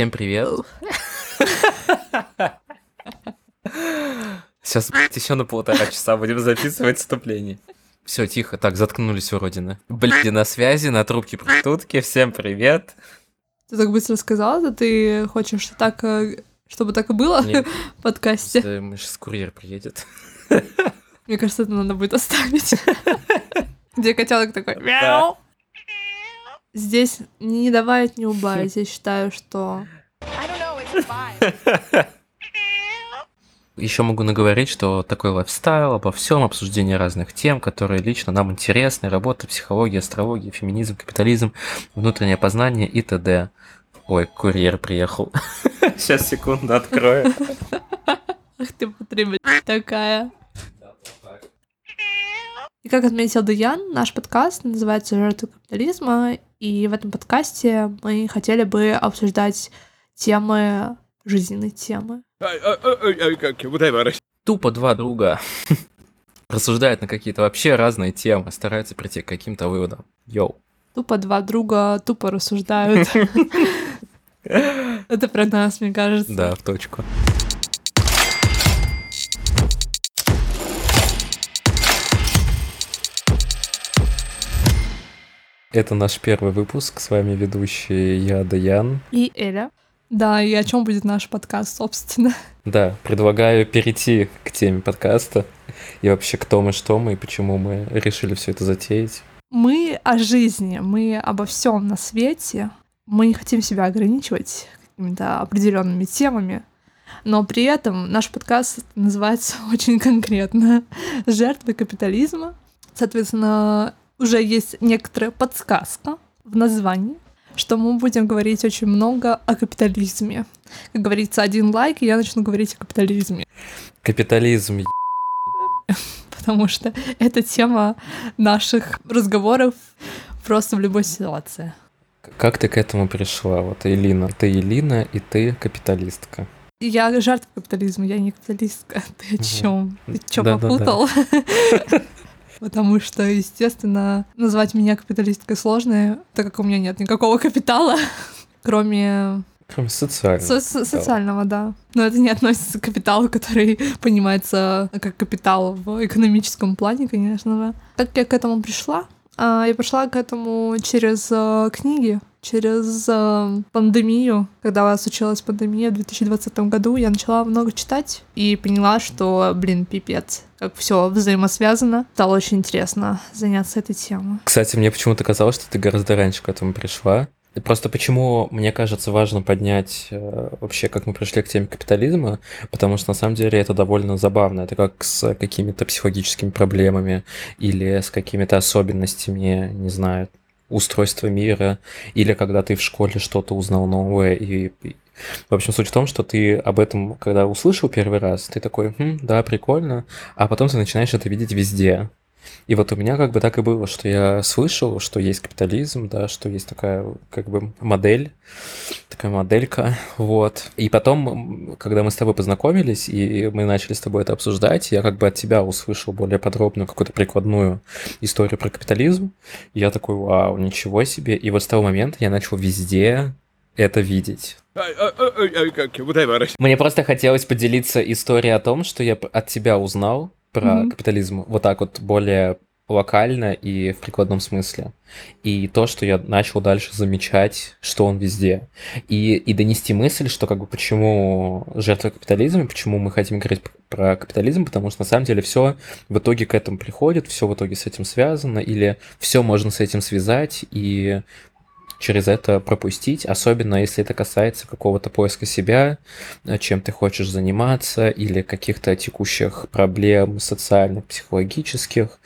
Всем привет. Сейчас еще на полтора часа будем записывать вступление. Все, тихо. Так, заткнулись уродины. Блин, на связи, на трубке проститутки. Всем привет. Ты так быстро сказала, да ты хочешь так, э, чтобы так и было Нет. в подкасте? Мы Сейчас курьер приедет. Мне кажется, это надо будет оставить. Где котенок такой мяу. Здесь не добавить, не убавить. Я считаю, что Еще могу наговорить, что такой лайфстайл обо всем, обсуждение разных тем, которые лично нам интересны, работа, психология, астрология, феминизм, капитализм, внутреннее познание и т.д. Ой, курьер приехал. Сейчас, секунду, открою. Ах ты потребитель такая. И как отметил Даян, наш подкаст называется «Жертвы капитализма», и в этом подкасте мы хотели бы обсуждать темы, жизненные темы. Тупо два друга рассуждают на какие-то вообще разные темы, стараются прийти к каким-то выводам. Йоу. Тупо два друга тупо рассуждают. Это про нас, мне кажется. Да, в точку. Это наш первый выпуск. С вами ведущий я, Даян. И Эля. Да, и о чем будет наш подкаст, собственно. Да, предлагаю перейти к теме подкаста. И вообще, кто мы, что мы, и почему мы решили все это затеять. Мы о жизни, мы обо всем на свете. Мы не хотим себя ограничивать какими-то определенными темами. Но при этом наш подкаст называется очень конкретно «Жертвы капитализма». Соответственно, уже есть некоторая подсказка в названии, что мы будем говорить очень много о капитализме. Как говорится, один лайк, и я начну говорить о капитализме. Капитализм, Потому что это тема наших разговоров просто в любой ситуации. как ты к этому пришла? Вот, Элина, ты Элина, и ты капиталистка. Я жертва капитализма, я не капиталистка. Ты о чем? Ты что, попутал? Потому что, естественно, назвать меня капиталисткой сложно, так как у меня нет никакого капитала, кроме Кроме социального. со- со- социального, да. Но это не относится к капиталу, который понимается как капитал в экономическом плане, конечно же. Как я к этому пришла? А, Я пришла к этому через э, книги, через э, пандемию. Когда случилась пандемия в 2020 году, я начала много читать и поняла, что, блин, пипец, как все взаимосвязано. Стало очень интересно заняться этой темой. Кстати, мне почему-то казалось, что ты гораздо раньше к этому пришла. Просто почему, мне кажется, важно поднять э, вообще, как мы пришли к теме капитализма, потому что на самом деле это довольно забавно. Это как с какими-то психологическими проблемами или с какими-то особенностями, не знаю, устройства мира, или когда ты в школе что-то узнал новое. И, и- в общем, суть в том, что ты об этом, когда услышал первый раз, ты такой, «Хм, да, прикольно, а потом ты начинаешь это видеть везде. И вот у меня как бы так и было, что я слышал, что есть капитализм, да, что есть такая как бы модель, такая моделька, вот. И потом, когда мы с тобой познакомились, и мы начали с тобой это обсуждать, я как бы от тебя услышал более подробную какую-то прикладную историю про капитализм. И я такой, вау, ничего себе. И вот с того момента я начал везде это видеть. Мне просто хотелось поделиться историей о том, что я от тебя узнал про Мгм. капитализм вот так вот более локально и в прикладном смысле. И то, что я начал дальше замечать, что он везде. И, и донести мысль, что как бы почему жертва капитализма, почему мы хотим говорить про капитализм, потому что на самом деле все в итоге к этому приходит, все в итоге с этим связано, или все можно с этим связать, и через это пропустить, особенно если это касается какого-то поиска себя, э, чем ты хочешь заниматься, или каких-то текущих проблем социальных, психологических,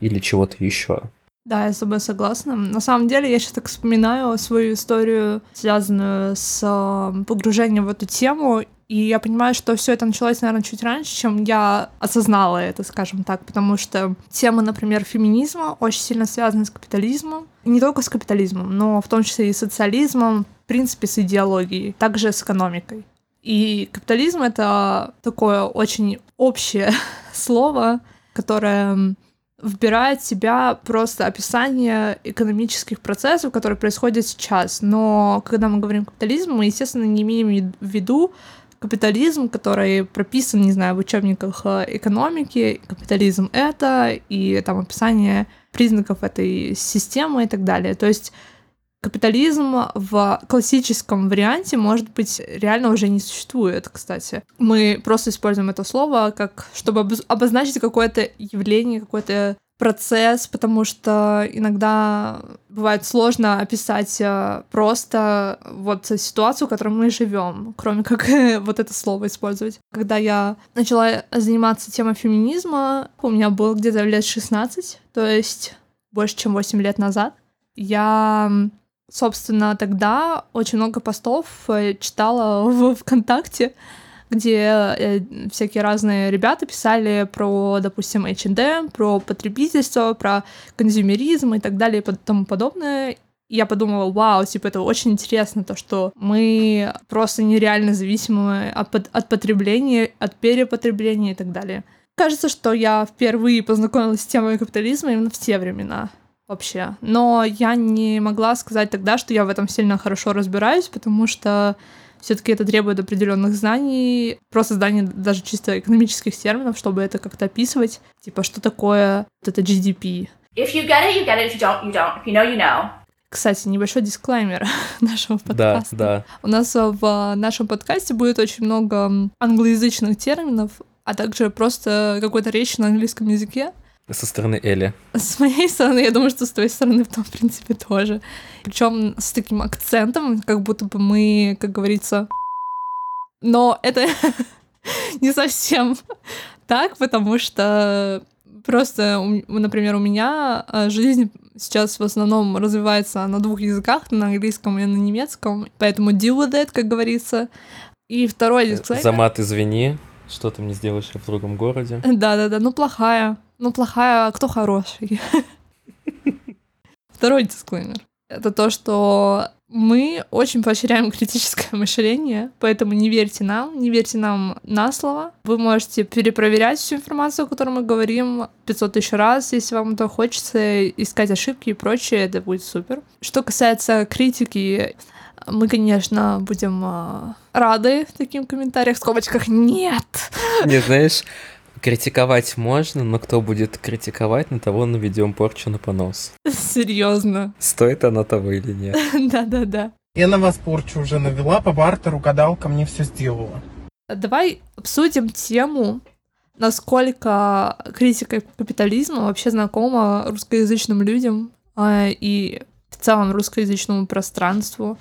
или чего-то еще. Да, я с тобой согласна. На самом деле, я сейчас так вспоминаю свою историю, связанную с э, погружением в эту тему, и я понимаю, что все это началось, наверное, чуть раньше, чем я осознала это, скажем так, потому что тема, например, феминизма очень сильно связана с капитализмом, И не только с капитализмом, но в том числе и социализмом, в принципе, с идеологией, также с экономикой. И капитализм — это такое очень общее слово, которое вбирает в себя просто описание экономических процессов, которые происходят сейчас. Но когда мы говорим капитализм, мы, естественно, не имеем в виду капитализм, который прописан, не знаю, в учебниках э, экономики, капитализм это, и там описание признаков этой системы и так далее. То есть Капитализм в классическом варианте, может быть, реально уже не существует, кстати. Мы просто используем это слово как, чтобы обозначить какое-то явление, какой-то процесс, потому что иногда бывает сложно описать э, просто вот ситуацию, в которой мы живем, кроме как вот это слово использовать. Когда я начала заниматься темой феминизма, у меня было где-то лет 16, то есть больше, чем 8 лет назад, я собственно, тогда очень много постов э, читала в ВКонтакте, где э, всякие разные ребята писали про, допустим, H&M, про потребительство, про консюмеризм и так далее и тому подобное. И я подумала, вау, типа, это очень интересно, то, что мы просто нереально зависимы от, от потребления, от перепотребления и так далее. Кажется, что я впервые познакомилась с темой капитализма именно в те времена вообще. Но я не могла сказать тогда, что я в этом сильно хорошо разбираюсь, потому что все-таки это требует определенных знаний, просто знания даже чисто экономических терминов, чтобы это как-то описывать. Типа, что такое вот это GDP. If you get it, you get it. If you don't, you don't. If you know, you know. Кстати, небольшой дисклеймер нашего подкаста. Да, да. У нас в нашем подкасте будет очень много англоязычных терминов, а также просто какой-то речь на английском языке. Со стороны Эли. С моей стороны, я думаю, что с твоей стороны, в том, в принципе, тоже. Причем с таким акцентом, как будто бы мы, как говорится... Но это не совсем так, потому что просто, например, у меня а, жизнь сейчас в основном развивается на двух языках, на английском и на немецком, поэтому deal with it, как говорится. И второй дисклеймер... За мат извини, что ты мне сделаешь в другом городе. Да-да-да, ну плохая. Ну, плохая, а кто хороший? Второй дисклеймер. Это то, что мы очень поощряем критическое мышление, поэтому не верьте нам, не верьте нам на слово. Вы можете перепроверять всю информацию, о которой мы говорим 500 тысяч раз, если вам это хочется, искать ошибки и прочее, это будет супер. Что касается критики, мы, конечно, будем э, рады таким комментариям. В скобочках нет. Не, знаешь, Критиковать можно, но кто будет критиковать, на того наведем порчу на понос. Серьезно. Стоит она того или нет? Да-да-да. Я на вас порчу уже навела, по бартеру гадалка мне все сделала. Давай обсудим тему, насколько критика капитализма вообще знакома русскоязычным людям а, и в целом русскоязычному пространству.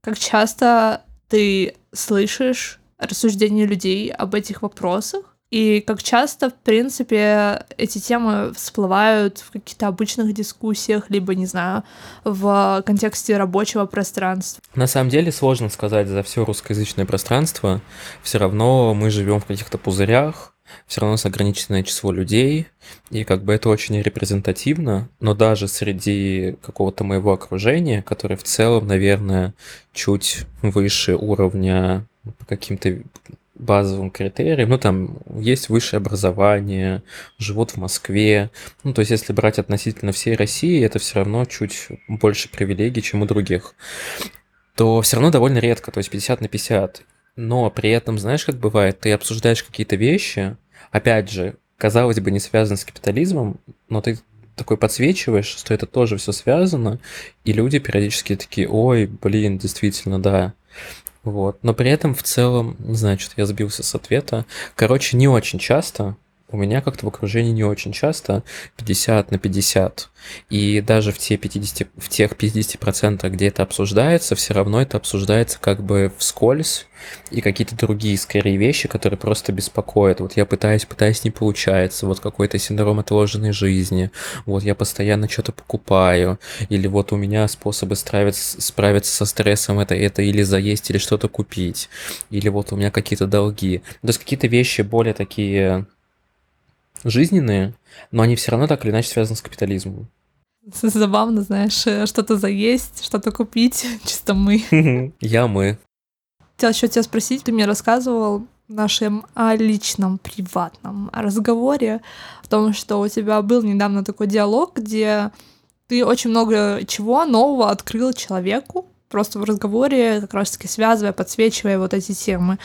Как часто ты слышишь рассуждения людей об этих вопросах? И как часто, в принципе, эти темы всплывают в каких-то обычных дискуссиях, либо, не знаю, в контексте рабочего пространства. На самом деле сложно сказать за все русскоязычное пространство. Все равно мы живем в каких-то пузырях, все равно с ограниченное число людей, и как бы это очень репрезентативно, но даже среди какого-то моего окружения, которое в целом, наверное, чуть выше уровня по каким-то базовым критериям. Ну, там есть высшее образование, живут в Москве. Ну, то есть, если брать относительно всей России, это все равно чуть больше привилегий, чем у других. То все равно довольно редко, то есть 50 на 50. Но при этом, знаешь, как бывает, ты обсуждаешь какие-то вещи, опять же, казалось бы, не связаны с капитализмом, но ты такой подсвечиваешь, что это тоже все связано, и люди периодически такие, ой, блин, действительно, да. Вот. Но при этом в целом, что-то я сбился с ответа. Короче, не очень часто, у меня как-то в окружении не очень часто 50 на 50. И даже в, те 50, в тех 50%, где это обсуждается, все равно это обсуждается как бы вскользь, и какие-то другие, скорее, вещи, которые просто беспокоят. Вот я пытаюсь, пытаюсь, не получается. Вот какой-то синдром отложенной жизни. Вот я постоянно что-то покупаю. Или вот у меня способы справиться, справиться со стрессом это, это или заесть, или что-то купить. Или вот у меня какие-то долги. То есть какие-то вещи более такие жизненные, но они все равно так или иначе связаны с капитализмом. Забавно, знаешь, э, что-то заесть, что-то купить, чисто мы. Я мы. Хотела еще тебя спросить, ты мне рассказывал в нашем а, личном, приватном разговоре в том, что у тебя был недавно такой диалог, где ты очень много чего нового открыл человеку, просто в разговоре, как раз-таки связывая, подсвечивая вот эти темы.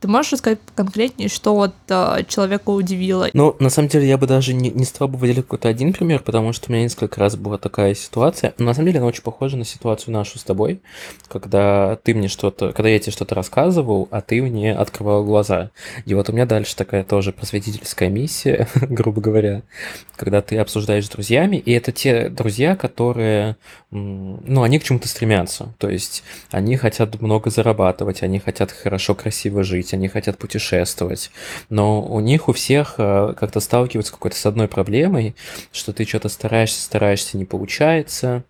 Ты можешь рассказать конкретнее, что вот э, человека удивило? Ну, на самом деле, я бы даже не, не стал бы выделить какой-то один пример, потому что у меня несколько раз была такая ситуация. Но на самом деле она очень похожа на ситуацию нашу с тобой, когда ты мне что-то, когда я тебе что-то рассказывал, а ты мне открывал глаза. И вот у меня дальше такая тоже просветительская миссия, грубо говоря, когда ты обсуждаешь с друзьями, и это те друзья, которые, ну, они к чему-то стремятся. То есть они хотят много зарабатывать, они хотят хорошо, красиво жить, жить, они хотят путешествовать, но у них у всех э, как-то сталкиваются какой-то с одной проблемой, что ты что-то стараешься, стараешься, не получается,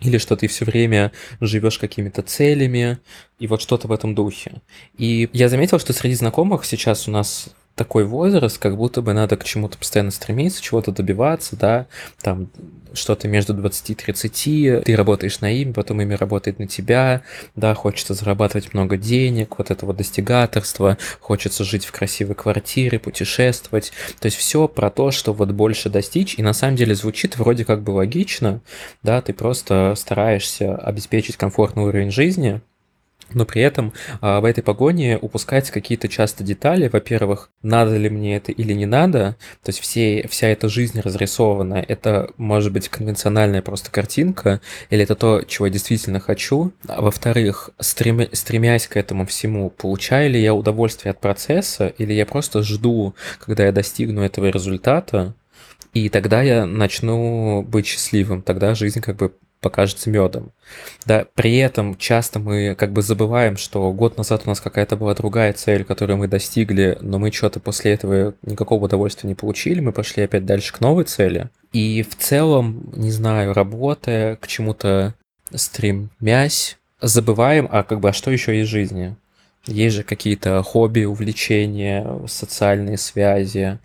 или что ты все время живешь какими-то целями, и вот что-то в этом духе. И я заметил, что среди знакомых сейчас у нас такой возраст, как будто бы надо к чему-то постоянно стремиться, чего-то добиваться, да, там что-то между 20 и 30, ты работаешь на им, потом имя работает на тебя, да, хочется зарабатывать много денег, вот этого достигаторства, хочется жить в красивой квартире, путешествовать, то есть все про то, что вот больше достичь, и на самом деле звучит вроде как бы логично, да, ты просто стараешься обеспечить комфортный уровень жизни, но при этом а, в этой погоне упускаются какие-то часто детали. Во-первых, надо ли мне это или не надо. То есть все, вся эта жизнь разрисованная, это может быть конвенциональная просто картинка, или это то, чего я действительно хочу. А во-вторых, стрем, стремясь к этому всему, получаю ли я удовольствие от процесса, или я просто жду, когда я достигну этого результата, и тогда я начну быть счастливым, тогда жизнь как бы покажется медом. Да, при этом часто мы как бы забываем, что год назад у нас какая-то была другая цель, которую мы достигли, но мы что-то после этого никакого удовольствия не получили, мы пошли опять дальше к новой цели. И в целом, не знаю, работая к чему-то стремясь, забываем, а как бы, а что еще из жизни? Есть же какие-то хобби, увлечения, социальные связи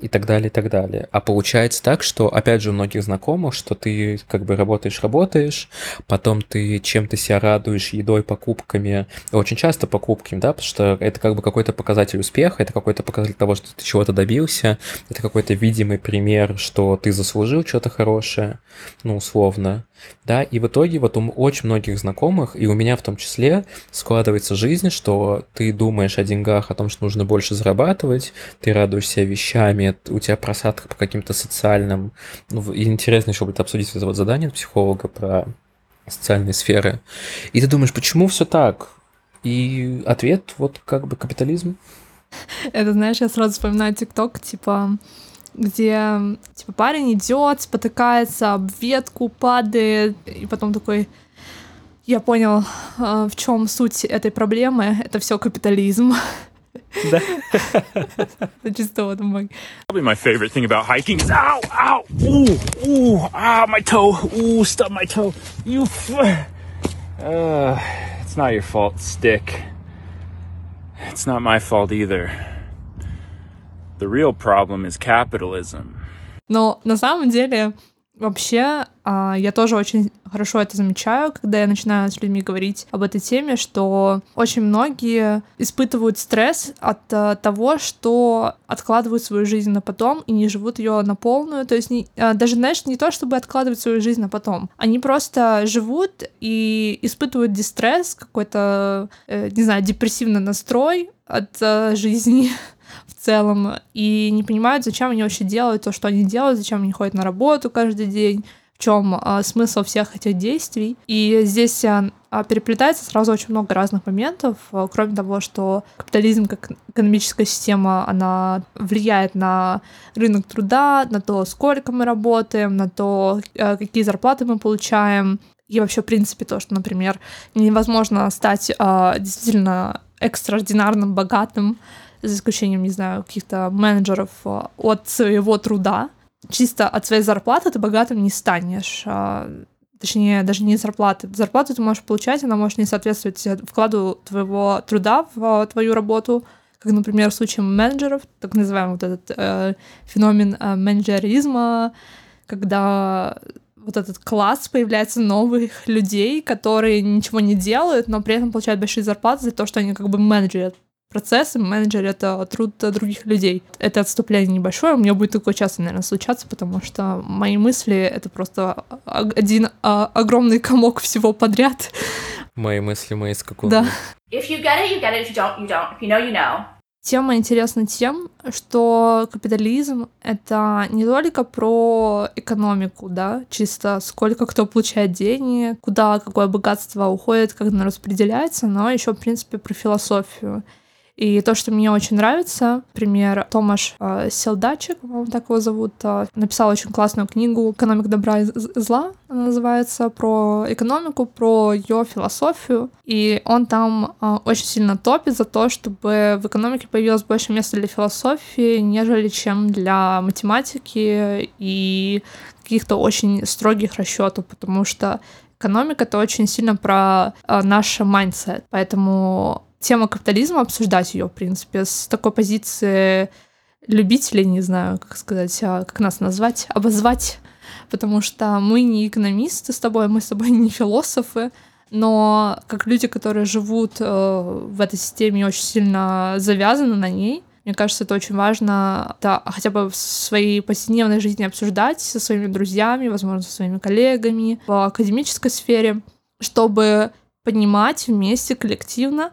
и так далее, и так далее. А получается так, что, опять же, у многих знакомых, что ты как бы работаешь, работаешь, потом ты чем-то себя радуешь, едой, покупками, очень часто покупками, да, потому что это как бы какой-то показатель успеха, это какой-то показатель того, что ты чего-то добился, это какой-то видимый пример, что ты заслужил что-то хорошее, ну, условно, да, и в итоге вот у очень многих знакомых, и у меня в том числе, складывается жизнь, что ты думаешь о деньгах, о том, что нужно больше зарабатывать, ты радуешься вещами, у тебя просадка по каким-то социальным... Ну, интересно еще будет обсудить это вот задание психолога про социальные сферы. И ты думаешь, почему все так? И ответ вот как бы капитализм. Это, знаешь, я сразу вспоминаю ТикТок, типа, где, типа, парень идет, спотыкается об ветку, падает, и потом такой, я понял, в чем суть этой проблемы. Это все капитализм. Да. Чисто вот мой. Probably my favorite thing about hiking is ow, ow, ooh, ooh, ah, my toe, ooh, stub my toe. You, uh, it's not your fault, stick. It's not my fault either. The real problem is capitalism. Но на самом деле Вообще, а, я тоже очень хорошо это замечаю, когда я начинаю с людьми говорить об этой теме, что очень многие испытывают стресс от а, того, что откладывают свою жизнь на потом и не живут ее на полную. То есть не, а, даже, знаешь, не то, чтобы откладывать свою жизнь на потом. Они просто живут и испытывают дистресс, какой-то, э, не знаю, депрессивный настрой от жизни в целом, и не понимают, зачем они вообще делают то, что они делают, зачем они ходят на работу каждый день, в чем а, смысл всех этих действий. И здесь а, а, переплетается сразу очень много разных моментов, а, кроме того, что капитализм как экономическая система, она влияет на рынок труда, на то, сколько мы работаем, на то, а, какие зарплаты мы получаем, и вообще, в принципе, то, что, например, невозможно стать а, действительно экстраординарным, богатым за исключением, не знаю, каких-то менеджеров э, от своего труда. Чисто от своей зарплаты ты богатым не станешь. А, точнее, даже не зарплаты. Зарплату ты можешь получать, она может не соответствовать вкладу твоего труда в э, твою работу, как, например, в случае менеджеров, так называемый вот этот э, феномен э, менеджеризма, когда вот этот класс появляется новых людей, которые ничего не делают, но при этом получают большие зарплаты за то, что они как бы менеджерят процессы, менеджер — это труд других людей. Это отступление небольшое, у меня будет такое часто, наверное, случаться, потому что мои мысли — это просто один а, огромный комок всего подряд. Мои мысли, мои скакуны. Да. If you get it, you get it. If you don't, you don't. If you know, you know. Тема интересна тем, что капитализм — это не только про экономику, да, чисто сколько кто получает денег, куда какое богатство уходит, как оно распределяется, но еще, в принципе, про философию. И то, что мне очень нравится, пример Томаш э, Селдачик, по-моему, так его зовут, э, написал очень классную книгу «Экономика добра и зла», она называется, про экономику, про ее философию. И он там э, очень сильно топит за то, чтобы в экономике появилось больше места для философии, нежели чем для математики и каких-то очень строгих расчетов, потому что экономика это очень сильно про э, наш mindset. Поэтому тема капитализма, обсуждать ее, в принципе, с такой позиции любителей, не знаю, как сказать, а как нас назвать, обозвать, потому что мы не экономисты с тобой, мы с тобой не философы, но как люди, которые живут э, в этой системе очень сильно завязаны на ней, мне кажется, это очень важно да, хотя бы в своей повседневной жизни обсуждать со своими друзьями, возможно, со своими коллегами в академической сфере, чтобы поднимать вместе коллективно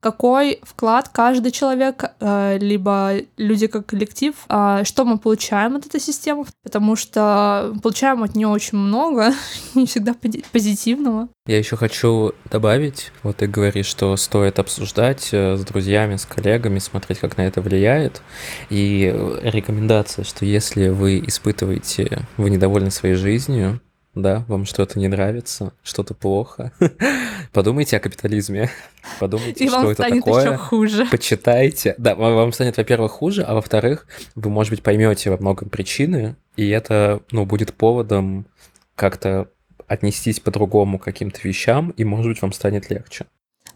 какой вклад каждый человек, э, либо люди как коллектив, а, что мы получаем от этой системы, потому что получаем от нее очень много, не всегда позитивного. Я еще хочу добавить, вот ты говоришь, что стоит обсуждать э, с друзьями, с коллегами, смотреть, как на это влияет. И рекомендация, что если вы испытываете, вы недовольны своей жизнью, да, вам что-то не нравится, что-то плохо, подумайте о капитализме, подумайте, И что вам это станет такое. еще хуже. Почитайте. Да, вам станет, во-первых, хуже, а во-вторых, вы, может быть, поймете во многом причины, и это, ну, будет поводом как-то отнестись по-другому к каким-то вещам, и, может быть, вам станет легче.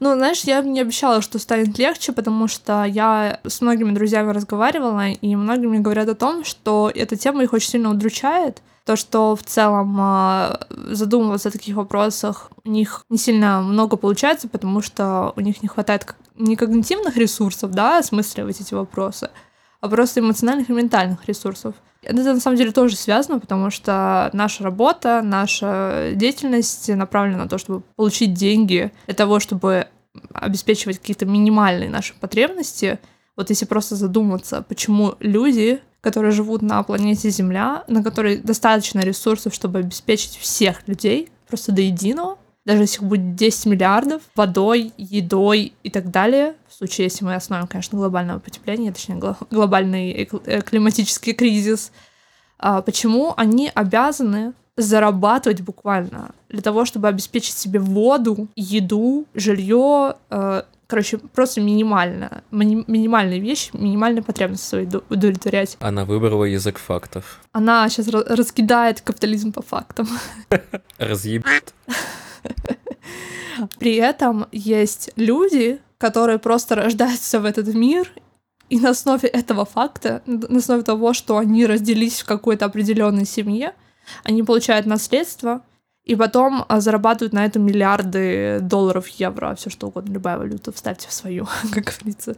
Ну, знаешь, я не обещала, что станет легче, потому что я с многими друзьями разговаривала, и многие мне говорят о том, что эта тема их очень сильно удручает, то, что в целом а, задумываться о таких вопросах у них не сильно много получается, потому что у них не хватает не когнитивных ресурсов, да, осмысливать эти вопросы, а просто эмоциональных и ментальных ресурсов. Это на самом деле тоже связано, потому что наша работа, наша деятельность направлена на то, чтобы получить деньги для того, чтобы обеспечивать какие-то минимальные наши потребности. Вот если просто задуматься, почему люди которые живут на планете Земля, на которой достаточно ресурсов, чтобы обеспечить всех людей просто до единого, даже если их будет 10 миллиардов, водой, едой и так далее, в случае, если мы основим, конечно, глобальное потепление, точнее, глобальный э, климатический кризис, а почему они обязаны зарабатывать буквально для того, чтобы обеспечить себе воду, еду, жилье, э, короче, просто минимально, ми- минимальные вещи, минимальные потребности свои удовлетворять. Она выбрала язык фактов. Она сейчас раскидает капитализм по фактам. Разъебет. При этом есть люди, которые просто рождаются в этот мир, и на основе этого факта, на основе того, что они разделились в какой-то определенной семье, они получают наследство, и потом а, зарабатывают на этом миллиарды долларов, евро, все что угодно, любая валюта, вставьте в свою, как говорится.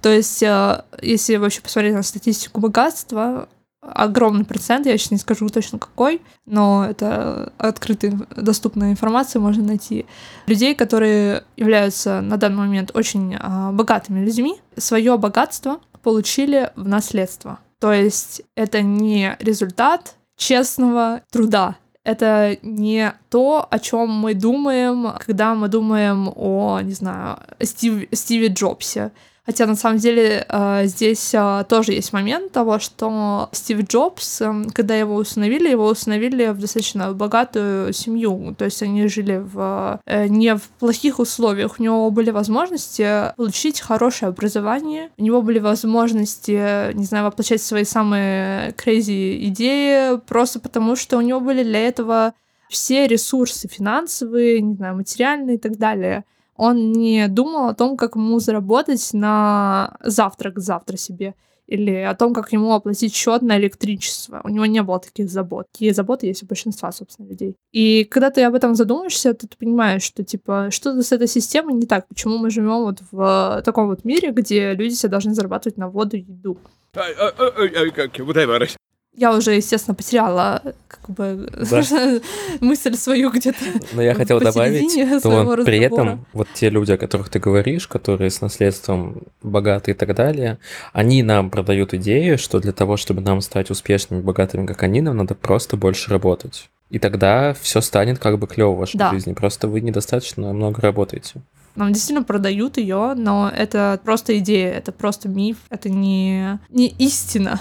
То есть, а, если вообще посмотреть на статистику богатства, огромный процент, я сейчас не скажу точно какой, но это открытая, доступная информация, можно найти. Людей, которые являются на данный момент очень а, богатыми людьми, свое богатство получили в наследство. То есть это не результат честного труда, это не то, о чем мы думаем, когда мы думаем о, не знаю, Стив, Стиве Джобсе. Хотя на самом деле э, здесь э, тоже есть момент того, что Стив Джобс, э, когда его установили, его установили в достаточно богатую семью. То есть они жили в, не в плохих условиях. У него были возможности получить хорошее образование, у него были возможности, не знаю, воплощать свои самые crazy идеи, просто потому что у него были для этого все ресурсы финансовые, не знаю, материальные и так далее он не думал о том, как ему заработать на завтрак завтра себе. или о том, как ему оплатить счет на электричество. У него не было таких забот. Такие заботы есть у большинства, собственно, людей. И когда ты об этом задумаешься, то ты понимаешь, что, типа, что-то с этой системой не так. Почему мы живем вот в таком вот мире, где люди все должны зарабатывать на воду и еду. Я уже, естественно, потеряла как бы Да. мысль свою где-то. Но я хотел добавить, что при этом вот те люди, о которых ты говоришь, которые с наследством богаты и так далее, они нам продают идею, что для того, чтобы нам стать успешными, богатыми, как они, нам надо просто больше работать. И тогда все станет как бы клево в вашей Да. жизни. Просто вы недостаточно много работаете. Нам действительно продают ее, но это просто идея, это просто миф, это не, не истина.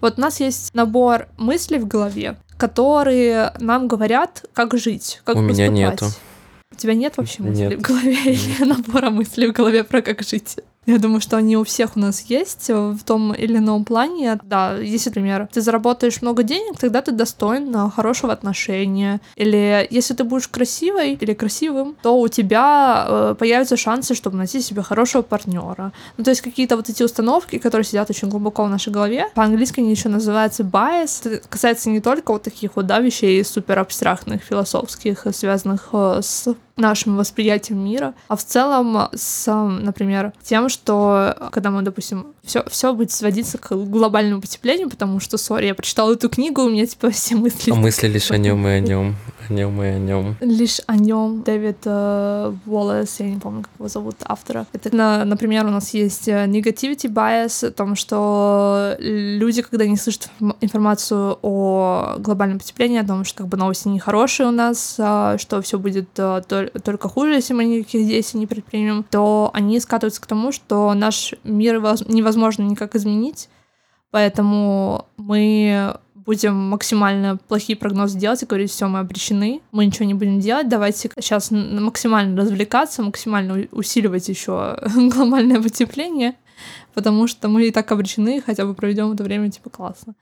Вот у нас есть набор мыслей в голове, которые нам говорят, как жить, как У меня поступать. нету. У тебя нет вообще мыслей Нет. в голове или набора мыслей в голове про как жить? Я думаю, что они у всех у нас есть э, в том или ином плане. Да, если, например, ты заработаешь много денег, тогда ты достоин э, хорошего отношения. Или если ты будешь красивой или красивым, то у тебя э, появятся шансы, чтобы найти себе хорошего партнера. Ну, то есть какие-то вот эти установки, которые сидят очень глубоко в нашей голове. По-английски они еще называются bias. Это касается не только вот таких вот, да, вещей супер абстрактных, философских, связанных э, с нашим восприятием мира, а в целом с, например, тем, что когда мы, допустим, все, все будет сводиться к глобальному потеплению, потому что, сори, я прочитала эту книгу, у меня типа все мысли А мысли лишь о нем и о нем, о нем и о нем. лишь о нем Дэвид э, Уоллес, я не помню, как его зовут автора. Это, на- например, у нас есть э, negativity bias, о том, что люди, когда не слышат информ- информацию о глобальном потеплении, о том, что как бы новости нехорошие у нас, а, что все будет э, тол- только хуже, если мы никаких действий не предпримем, то они скатываются к тому, что наш мир воз- невозможно никак изменить, поэтому мы будем максимально плохие прогнозы делать и говорить, все, мы обречены, мы ничего не будем делать, давайте сейчас максимально развлекаться, максимально усиливать еще глобальное потепление, потому что мы и так обречены, хотя бы проведем это время типа классно.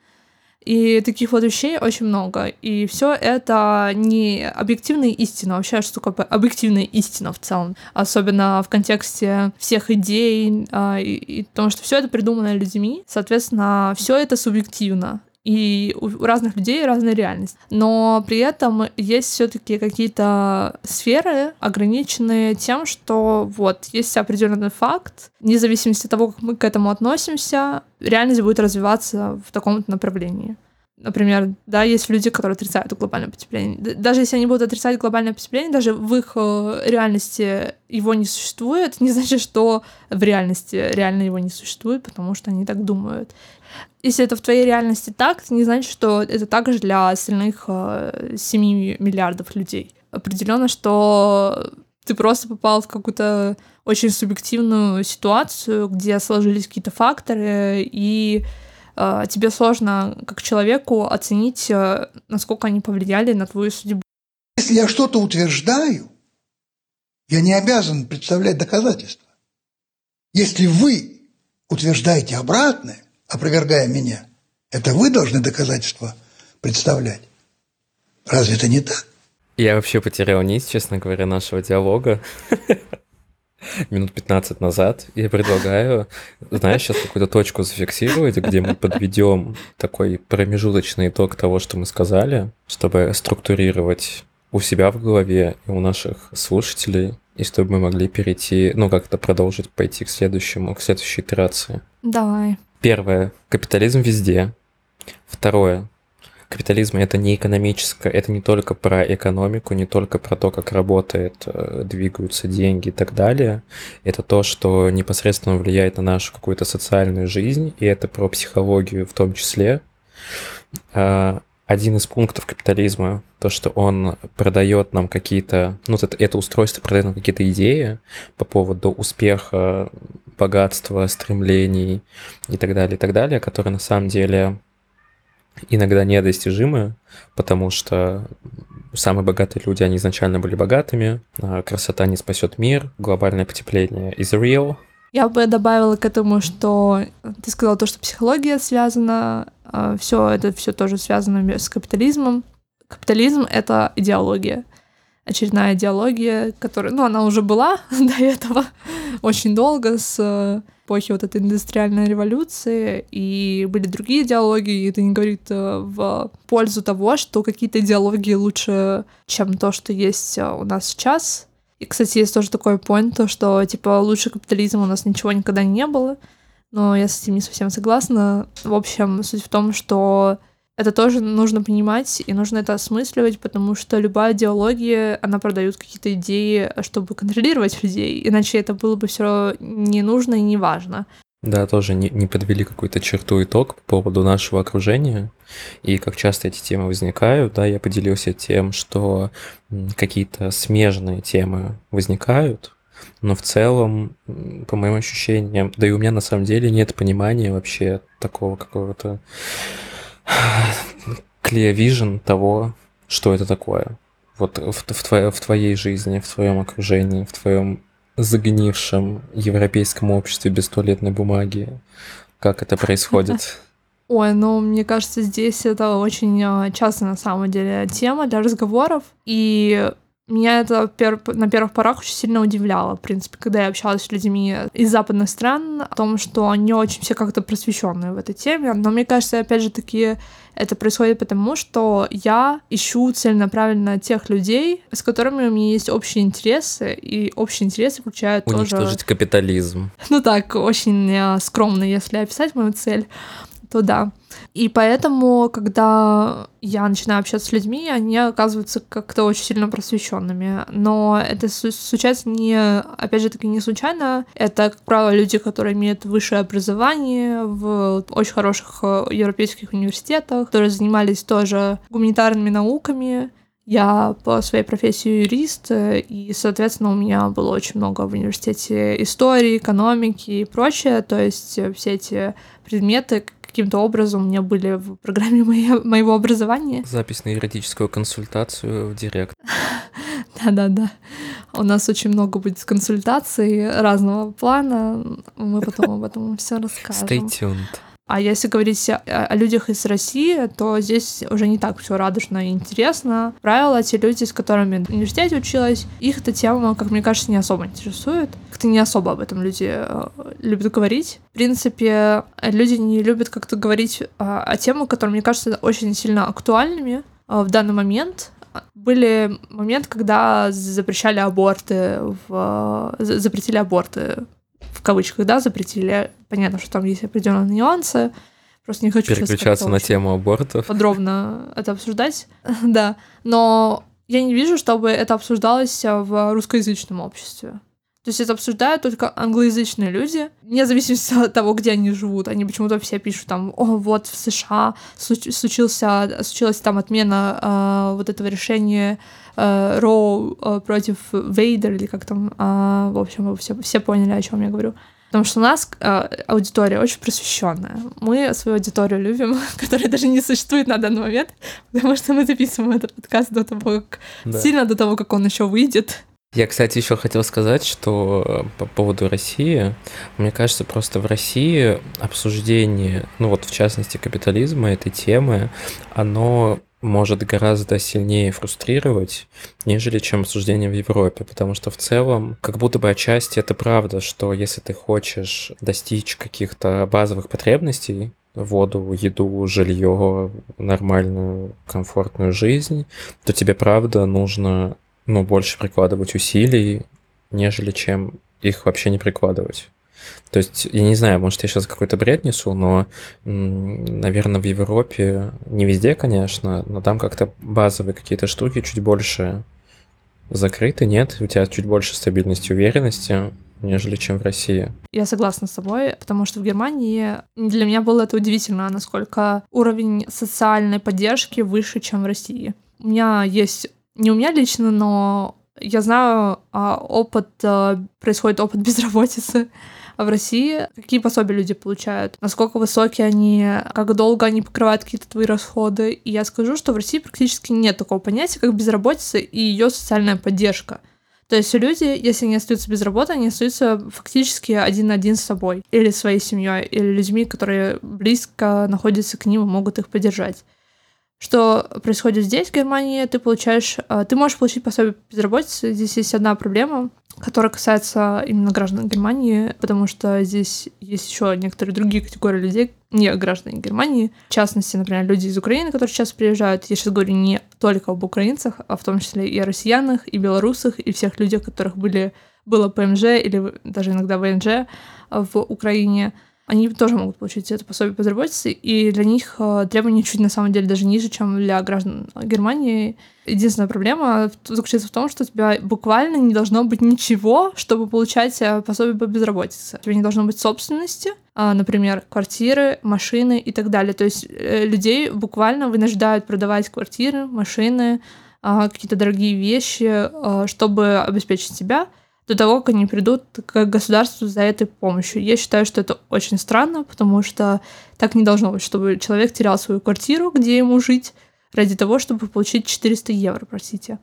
И таких вот вещей очень много. И все это не объективная истина. Вообще, что такое объективная истина в целом? Особенно в контексте всех идей а, и, и потому что все это придумано людьми. Соответственно, все это субъективно. И у разных людей разная реальность. Но при этом есть все-таки какие-то сферы, ограниченные тем, что вот есть определенный факт, вне зависимости от того, как мы к этому относимся, реальность будет развиваться в таком-то направлении. Например, да, есть люди, которые отрицают глобальное потепление. Даже если они будут отрицать глобальное потепление, даже в их э, реальности его не существует, не значит, что в реальности реально его не существует, потому что они так думают. Если это в твоей реальности так, это не значит, что это так же для остальных э, 7 миллиардов людей. Определенно, что ты просто попал в какую-то очень субъективную ситуацию, где сложились какие-то факторы, и э, тебе сложно как человеку оценить, э, насколько они повлияли на твою судьбу. Если я что-то утверждаю, я не обязан представлять доказательства. Если вы утверждаете обратное, опровергая меня, это вы должны доказательства представлять. Разве это не так? Я вообще потерял нить, честно говоря, нашего диалога. Минут 15 назад. Я предлагаю, знаешь, сейчас какую-то точку зафиксировать, где мы подведем такой промежуточный итог того, что мы сказали, чтобы структурировать у себя в голове и у наших слушателей, и чтобы мы могли перейти, ну, как-то продолжить пойти к следующему, к следующей итерации. Давай. Первое. Капитализм везде. Второе. Капитализм это не экономическое, это не только про экономику, не только про то, как работает, э, двигаются деньги и так далее. Это то, что непосредственно влияет на нашу какую-то социальную жизнь, и это про психологию в том числе. А, Один из пунктов капитализма, то, что он продает нам какие-то, ну, это, это устройство продает нам какие-то идеи по поводу успеха, богатства, стремлений и так далее, и так далее, которые на самом деле иногда недостижимы, потому что самые богатые люди, они изначально были богатыми, а красота не спасет мир, глобальное потепление is real. Я бы добавила к этому, что ты сказала то, что психология связана, все это все тоже связано с капитализмом. Капитализм — это идеология. очередная идеология, которая, ну, она уже была до этого очень долго с эпохи вот этой индустриальной революции, и были другие идеологии, и это не говорит э, в пользу того, что какие-то идеологии лучше, чем то, что есть э, у нас сейчас. И, кстати, есть тоже такой point, то, что, типа, лучше капитализма у нас ничего никогда не было, но я с этим не совсем согласна. В общем, суть в том, что это тоже нужно понимать и нужно это осмысливать, потому что любая идеология, она продает какие-то идеи, чтобы контролировать людей, иначе это было бы все не нужно и не важно. Да, тоже не, не подвели какую-то черту итог по поводу нашего окружения. И как часто эти темы возникают, да, я поделился тем, что какие-то смежные темы возникают, но в целом, по моим ощущениям, да и у меня на самом деле нет понимания вообще такого какого-то clear vision того, что это такое. Вот в, в, твоей, в твоей жизни, в твоем окружении, в твоем загнившем европейском обществе без туалетной бумаги. Как это происходит? Ой, ну, мне кажется, здесь это очень а, часто на самом деле тема для разговоров. И меня это пер... на первых порах очень сильно удивляло, в принципе, когда я общалась с людьми из западных стран, о том, что они очень все как-то просвещенные в этой теме. Но мне кажется, опять же таки, это происходит потому, что я ищу целенаправленно тех людей, с которыми у меня есть общие интересы, и общие интересы включают Уничтожить тоже... Уничтожить капитализм. Ну так, очень э, скромно, если описать мою цель то да. И поэтому, когда я начинаю общаться с людьми, они оказываются как-то очень сильно просвещенными. Но это случается не, опять же таки, не случайно. Это, как правило, люди, которые имеют высшее образование в очень хороших э, европейских университетах, которые занимались тоже гуманитарными науками, я по своей профессии юрист, э, и, соответственно, у меня было очень много в университете истории, экономики и прочее. То есть э, все эти предметы каким-то образом у меня были в программе моего, моего образования. Запись на юридическую консультацию в директ. Да-да-да. У нас очень много будет консультаций разного плана. Мы потом об этом все расскажем. Stay tuned. А если говорить о, людях из России, то здесь уже не так все радужно и интересно. Правило, те люди, с которыми в университете училась, их эта тема, как мне кажется, не особо интересует. Как-то не особо об этом люди э, любят говорить. В принципе, люди не любят как-то говорить о, о темах, которые, мне кажется, очень сильно актуальными э, в данный момент. Были моменты, когда запрещали аборты, в, запретили аборты в кавычках, да, запретили. Понятно, что там есть определенные нюансы. Просто не хочу переключаться на тему абортов. Подробно это обсуждать, да. Но я не вижу, чтобы это обсуждалось в русскоязычном обществе. То есть это обсуждают только англоязычные люди, вне зависимости от того, где они живут. Они почему-то все пишут там, о, вот в США случился, случилась там отмена э, вот этого решения э, Роу э, против Вейдер, или как там, э, в общем, вы все, все поняли, о чем я говорю. Потому что у нас э, аудитория очень просвещенная. Мы свою аудиторию любим, которая даже не существует на данный момент, потому что мы записываем этот подкаст до того, как да. сильно до того, как он еще выйдет. Я, кстати, еще хотел сказать, что э, по поводу России, мне кажется, просто в России обсуждение, ну вот в частности капитализма, этой темы, оно может гораздо сильнее фрустрировать, нежели чем обсуждение в Европе, потому что в целом, как будто бы отчасти это правда, что если ты хочешь достичь каких-то базовых потребностей, воду, еду, жилье, нормальную, комфортную жизнь, то тебе правда нужно ну, больше прикладывать усилий, нежели чем их вообще не прикладывать. То есть, я не знаю, может, я сейчас какой-то бред несу, но, наверное, в Европе, не везде, конечно, но там как-то базовые какие-то штуки чуть больше закрыты, нет? У тебя чуть больше стабильности, уверенности, нежели чем в России. Я согласна с тобой, потому что в Германии для меня было это удивительно, насколько уровень социальной поддержки выше, чем в России. У меня есть не у меня лично, но я знаю а, опыт, а, происходит опыт безработицы в России, какие пособия люди получают, насколько высокие они, как долго они покрывают какие-то твои расходы. И я скажу, что в России практически нет такого понятия, как безработица и ее социальная поддержка. То есть люди, если они остаются без работы, они остаются фактически один на один с собой, или своей семьей, или людьми, которые близко находятся к ним и могут их поддержать. Что происходит здесь, в Германии, ты получаешь... э, Ты можешь получить пособие по безработице. Здесь есть одна проблема, которая касается именно граждан Германии, потому что здесь есть еще некоторые другие категории людей, не граждане Германии. В частности, например, люди из Украины, которые сейчас приезжают. Я сейчас говорю не только об украинцах, а в том числе и о россиянах, и белорусах, и всех людях, которых были, было ПМЖ или даже иногда ВНЖ в Украине они тоже могут получить это пособие по безработице, и для них э, требования чуть на самом деле даже ниже, чем для граждан Германии. Единственная проблема заключается в том, что у тебя буквально не должно быть ничего, чтобы получать э, пособие по безработице. У тебя не должно быть собственности, а, например, квартиры, машины и так далее. То есть э, людей буквально вынуждают продавать квартиры, машины, а, какие-то дорогие вещи, чтобы обеспечить себя до того, как они придут к государству за этой помощью. Я считаю, что это очень странно, потому что так не должно быть, чтобы человек терял свою квартиру, где ему жить, ради того, чтобы получить 400 евро, простите.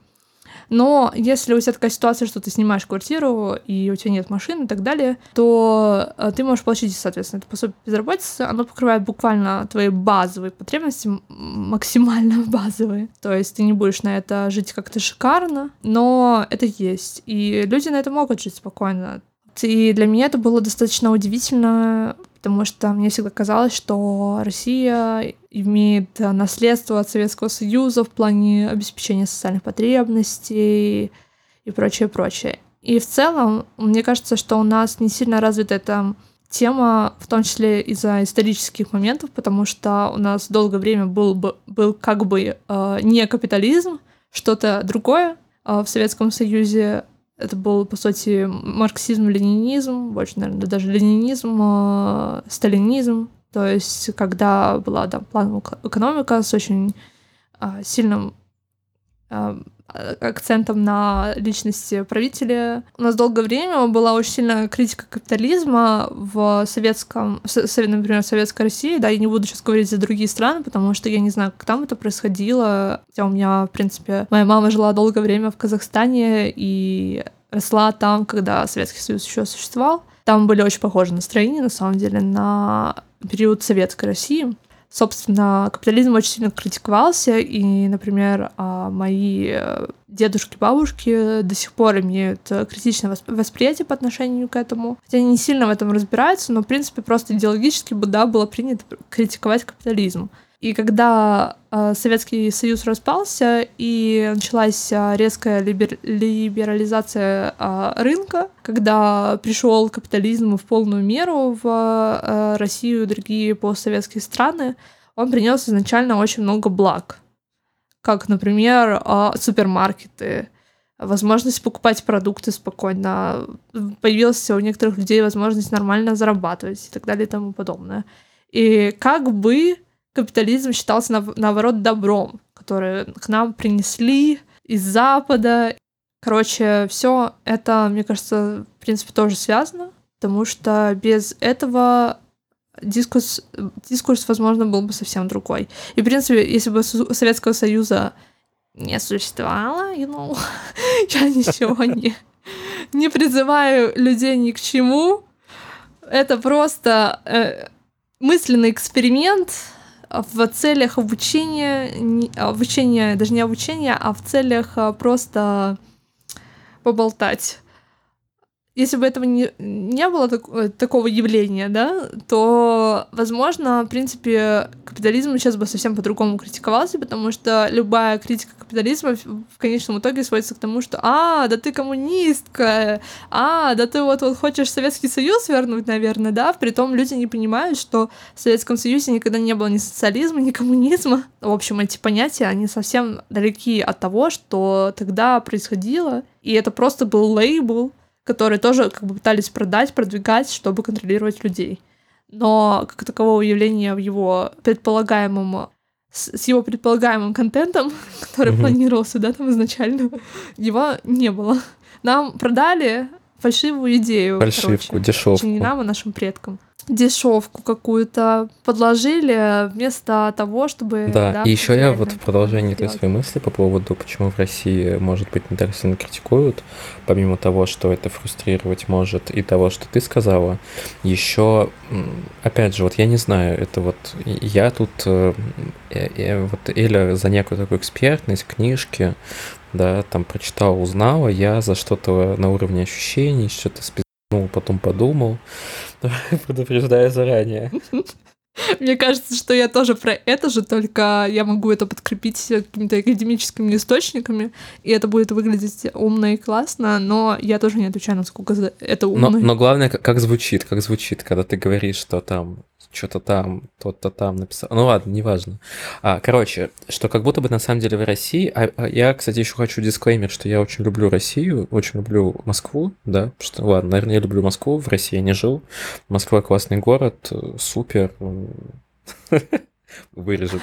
Но если у тебя такая ситуация, что ты снимаешь квартиру, и у тебя нет машины и так далее, то э, ты можешь получить, соответственно, это пособие по безработице. Оно покрывает буквально твои базовые потребности, максимально базовые. То есть ты не будешь на это жить как-то шикарно, но это есть. И люди на это могут жить спокойно. И для меня это было достаточно удивительно, потому что мне всегда казалось, что Россия имеет э, наследство от Советского Союза в плане обеспечения социальных потребностей и прочее, прочее. И в целом, мне кажется, что у нас не сильно развита эта тема, в том числе из-за исторических моментов, потому что у нас долгое время был, бы, был как бы э, не капитализм, что-то другое э, в Советском Союзе. Это был, по сути, марксизм, ленинизм, больше, наверное, даже ленинизм, э, сталинизм. То есть, когда была да, плановая экономика с очень э, сильным э, акцентом на личности правителя. У нас долгое время была очень сильная критика капитализма в советском, например, в Советской России, да, я не буду сейчас говорить за другие страны, потому что я не знаю, как там это происходило. Хотя у меня, в принципе, моя мама жила долгое время в Казахстане и росла там, когда Советский Союз еще существовал. Там были очень похожи настроения, на самом деле, на период Советской России. Собственно, капитализм очень сильно критиковался, и, например, а, мои э, дедушки, бабушки до сих пор имеют э, критичное восп- восприятие по отношению к этому. Хотя они не сильно в этом разбираются, но, в принципе, просто идеологически да, было принято критиковать капитализм. И когда э, Советский Союз распался и началась э, резкая либер- либерализация э, рынка, когда пришел капитализм в полную меру в э, Россию и другие постсоветские страны, он принес изначально очень много благ, как, например, э, супермаркеты, возможность покупать продукты спокойно, появилась у некоторых людей возможность нормально зарабатывать и так далее и тому подобное. И как бы капитализм считался, наоборот, добром, которое к нам принесли из Запада. Короче, все это, мне кажется, в принципе, тоже связано, потому что без этого дискурс, дискурс, возможно, был бы совсем другой. И, в принципе, если бы Советского Союза не существовало, you know, я ничего не, не призываю людей ни к чему. Это просто э, мысленный эксперимент, в целях обучения, обучения, даже не обучения, а в целях а, просто поболтать. Если бы этого не, не было так- э, такого явления, да, то, возможно, в принципе, капитализм сейчас бы совсем по-другому критиковался, потому что любая критика капитализма в конечном итоге сводится к тому, что «А, да ты коммунистка! А, да ты вот-вот хочешь Советский Союз вернуть, наверное, да?» Притом люди не понимают, что в Советском Союзе никогда не было ни социализма, ни коммунизма. В общем, эти понятия, они совсем далеки от того, что тогда происходило. И это просто был лейбл, который тоже как бы пытались продать, продвигать, чтобы контролировать людей. Но как такового явления в его предполагаемом с его предполагаемым контентом, который Мгм. планировался, да, там изначально, его не было. Нам продали фальшивую идею. Фальшивку, короче. дешевку. Не нам, а нашим предкам. Дешевку какую-то подложили вместо того, чтобы... Да, и еще я вот в продолжении сделать. своей мысли по поводу, почему в России, может быть, не так сильно критикуют, помимо того, что это фрустрировать может, и того, что ты сказала, еще, опять же, вот я не знаю, это вот я тут, э, э, э, вот Эля за некую такую экспертность, книжки, да, там прочитал, узнала, я за что-то на уровне ощущений, что-то спизнул, потом подумал, предупреждаю заранее. Мне кажется, что я тоже про это же, только я могу это подкрепить какими-то академическими источниками, и это будет выглядеть умно и классно, но я тоже не отвечаю, насколько это Но, умно. но главное, как, как звучит, как звучит, когда ты говоришь, что там что-то там, тот-то там написал. Ну ладно, неважно. А, короче, что как будто бы на самом деле в России... а- а я, кстати, еще хочу дисклеймер, что я очень люблю Россию, очень люблю Москву, да, что, ладно, наверное, я люблю Москву, в России я не жил. Москва классный город, супер. Вырежем.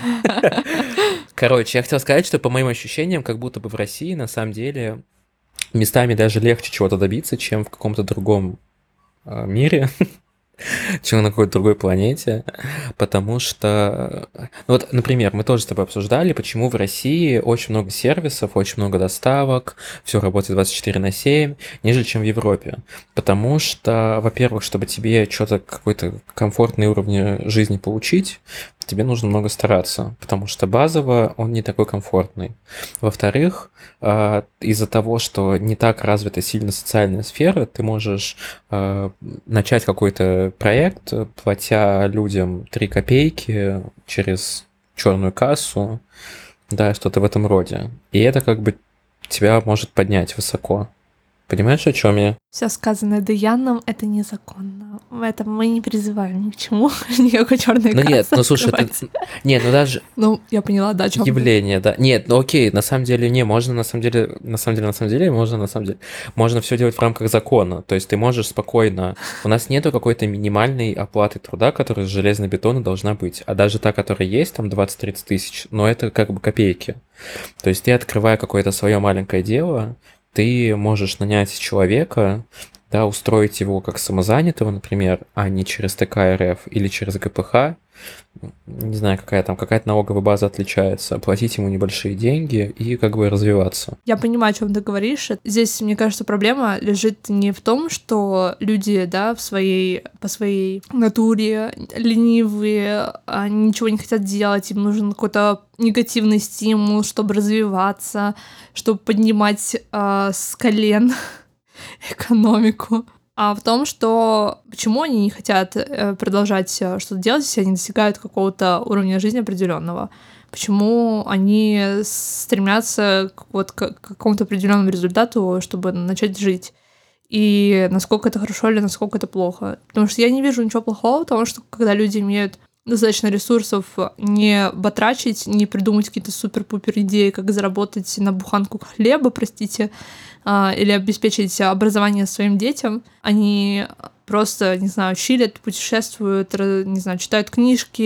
Короче, я хотел сказать, что по моим ощущениям, как будто бы в России на самом деле местами даже легче чего-то добиться, чем в каком-то другом а, мире, чем на какой-то другой планете, потому что, ну вот, например, мы тоже с тобой обсуждали, почему в России очень много сервисов, очень много доставок, все работает 24 на 7, нежели чем в Европе. Потому что, во-первых, чтобы тебе что-то, какой-то комфортный уровень жизни получить, тебе нужно много стараться, потому что базово он не такой комфортный. Во-вторых, а, из-за того, что не так развита сильно социальная сфера, ты можешь а, начать какой-то проект, платя людям 3 копейки через черную кассу, да, что-то в этом роде. И это как бы тебя может поднять высоко. Понимаешь, о чем я? Все сказанное Даяном — это незаконно. В этом мы не призываем ни к чему, никакой черной Ну нет, ну слушай, открывать. Нет, ну даже Ну, я поняла, да, о чем явление, да. Нет, ну окей, на самом деле не, можно на самом деле, на самом деле, на самом деле, можно на самом деле, можно все делать в рамках закона. То есть ты можешь спокойно, у нас нету какой-то минимальной оплаты труда, которая с железобетона должна быть. А даже та, которая есть, там 20-30 тысяч, но это как бы копейки. То есть ты, открывая какое-то свое маленькое дело, ты можешь нанять человека, да, устроить его как самозанятого, например, а не через ТК РФ или через ГПХ, не знаю, какая там, какая-то налоговая база отличается, платить ему небольшие деньги и как бы развиваться. Я понимаю, о чем ты говоришь. Здесь, мне кажется, проблема лежит не в том, что люди, да, в своей, по своей натуре ленивые, они ничего не хотят делать, им нужен какой-то негативный стимул, чтобы развиваться, чтобы поднимать а, с колен экономику. А в том, что почему они не хотят э, продолжать э, что-то делать, если они достигают какого-то уровня жизни определенного почему они стремятся вот, к какому-то определенному результату, чтобы начать жить. И насколько это хорошо или насколько это плохо. Потому что я не вижу ничего плохого в том, что когда люди имеют достаточно ресурсов не батрачить, не придумать какие-то супер-пупер идеи, как заработать на буханку хлеба, простите, или обеспечить образование своим детям. Они просто, не знаю, чилят, путешествуют, не знаю, читают книжки.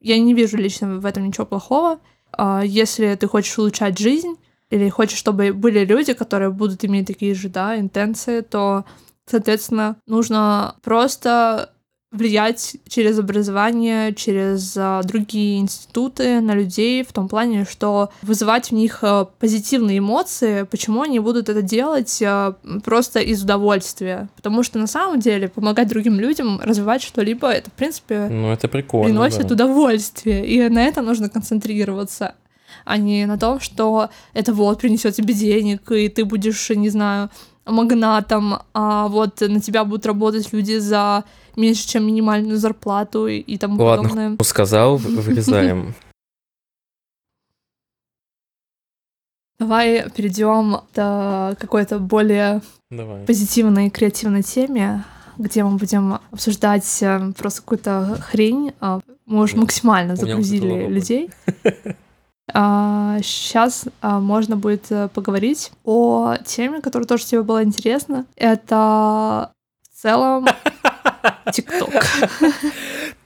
Я не вижу лично в этом ничего плохого. А, Если ты хочешь улучшать жизнь, или хочешь, чтобы были люди, которые будут иметь такие же, да, интенции, то, соответственно, нужно просто влиять через образование, через а, другие институты на людей в том плане, что вызывать в них а, позитивные эмоции, почему они будут это делать а, просто из удовольствия. Потому что на самом деле помогать другим людям развивать что-либо, это, в принципе, Ну, это прикольно. приносит да. удовольствие. И на это нужно концентрироваться, а не на том, что это вот принесет тебе денег, и ты будешь, не знаю, магнатом, а вот на тебя будут работать люди за меньше, чем минимальную зарплату и, и тому Ладно, подобное. хуй сказал, вырезаем. Давай перейдем к какой-то более Давай. позитивной креативной теме, где мы будем обсуждать э, просто какую-то хрень. А, Мы уже Да. максимально загрузили людей. Сейчас можно будет э, поговорить о теме, которая тоже тебе была интересна. Это целом ТикТок.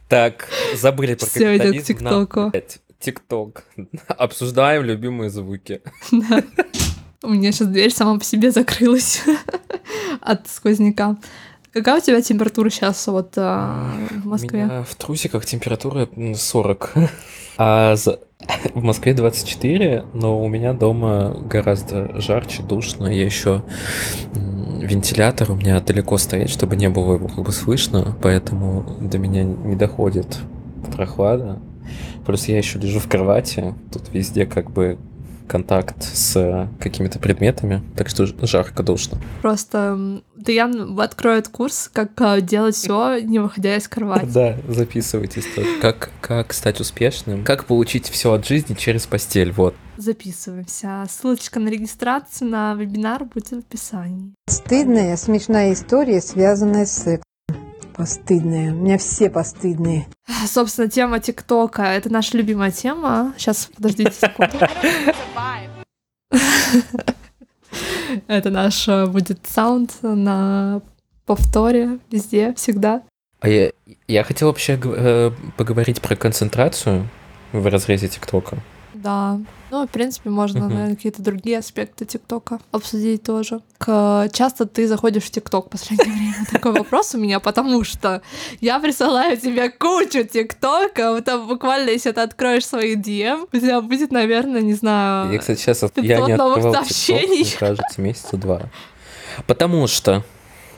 Так, забыли про Всё идёт к ТикТоку. ТикТок. Обсуждаем любимые звуки. У меня сейчас дверь сама по себе закрылась от сквозняка. Какая у тебя температура сейчас вот а, в У Москве? меня в трусиках температура м, 40, а за- в Москве 24, но у меня дома гораздо жарче, душно. Я еще вентилятор у меня далеко стоит, чтобы не было его как бы слышно, поэтому до меня не доходит прохлада. Плюс я еще лежу в кровати, тут везде как бы контакт с какими-то предметами, так что жарко, душно. Просто Даян откроет курс, как а, делать все, не выходя из кровати. Да, записывайтесь тоже. Как, как стать успешным, как получить все от жизни через постель, вот. Записываемся. Ссылочка на регистрацию на вебинар будет в описании. Стыдная, смешная история, связанная с сексом. Постыдная. У меня все постыдные. Собственно, тема ТикТока — это наша любимая тема. Сейчас, подождите секунду. Это наш э, будет саунд на повторе везде, всегда. А я, я хотел вообще э, поговорить про концентрацию в разрезе ТикТока. Да. Ну, в принципе, можно, наверное, какие-то другие аспекты ТикТока обсудить тоже. К... Часто ты заходишь в ТикТок в последнее время? Такой вопрос у меня, потому что я присылаю тебе кучу ТикТока, там буквально, если ты откроешь свои DM, у тебя будет, наверное, не знаю... Я, кстати, сейчас я 500 не открывал сообщений. мне кажется, месяца два. Потому что,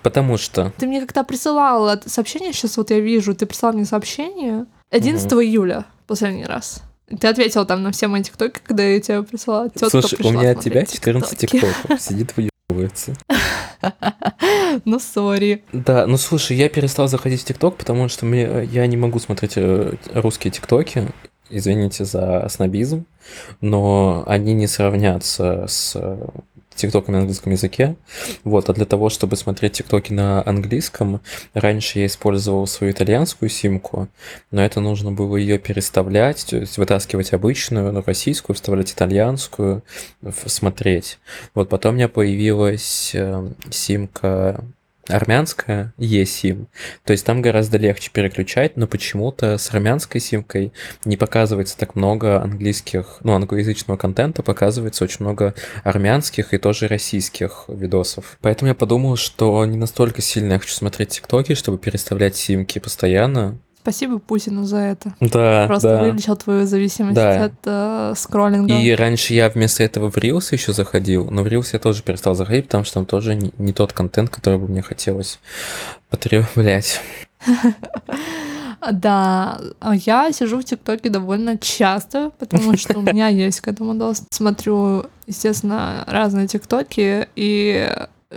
потому что, Ты мне как-то присылал это сообщение, сейчас вот я вижу, ты прислал мне сообщение 11 июля последний раз. Ты ответил там на все мои тиктоки, когда я тебе присылала. Тетка слушай, у меня от тебя смотреть 14 тиктоки. ТикТоков, сидит выебывается. Ну, сори. Да, ну слушай, я перестал заходить в ТикТок, потому что мне, я не могу смотреть э, русские ТикТоки, извините за снобизм, но они не сравнятся с ТикТоком на английском языке. Вот, а для того, чтобы смотреть ТикТоки на английском, раньше я использовал свою итальянскую симку, но это нужно было ее переставлять, то есть вытаскивать обычную, ну, российскую, вставлять итальянскую, смотреть. Вот потом у меня появилась э, симка армянская eSIM. То есть там гораздо легче переключать, но почему-то с армянской симкой не показывается так много английских, ну, англоязычного контента, показывается очень много армянских и тоже российских видосов. Поэтому я подумал, что не настолько сильно я хочу смотреть тиктоки, чтобы переставлять симки постоянно. Спасибо Путину за это. Да, Просто да. вылечил твою зависимость Да. от э, скроллинга. И раньше я вместо этого в Reels еще заходил, но в Reels я тоже перестал заходить, потому что там тоже не, не тот контент, который бы мне хотелось потреблять. Да, а я сижу в ТикТоке довольно часто, потому что у меня есть к этому доступ. Смотрю, естественно, разные ТикТоки, и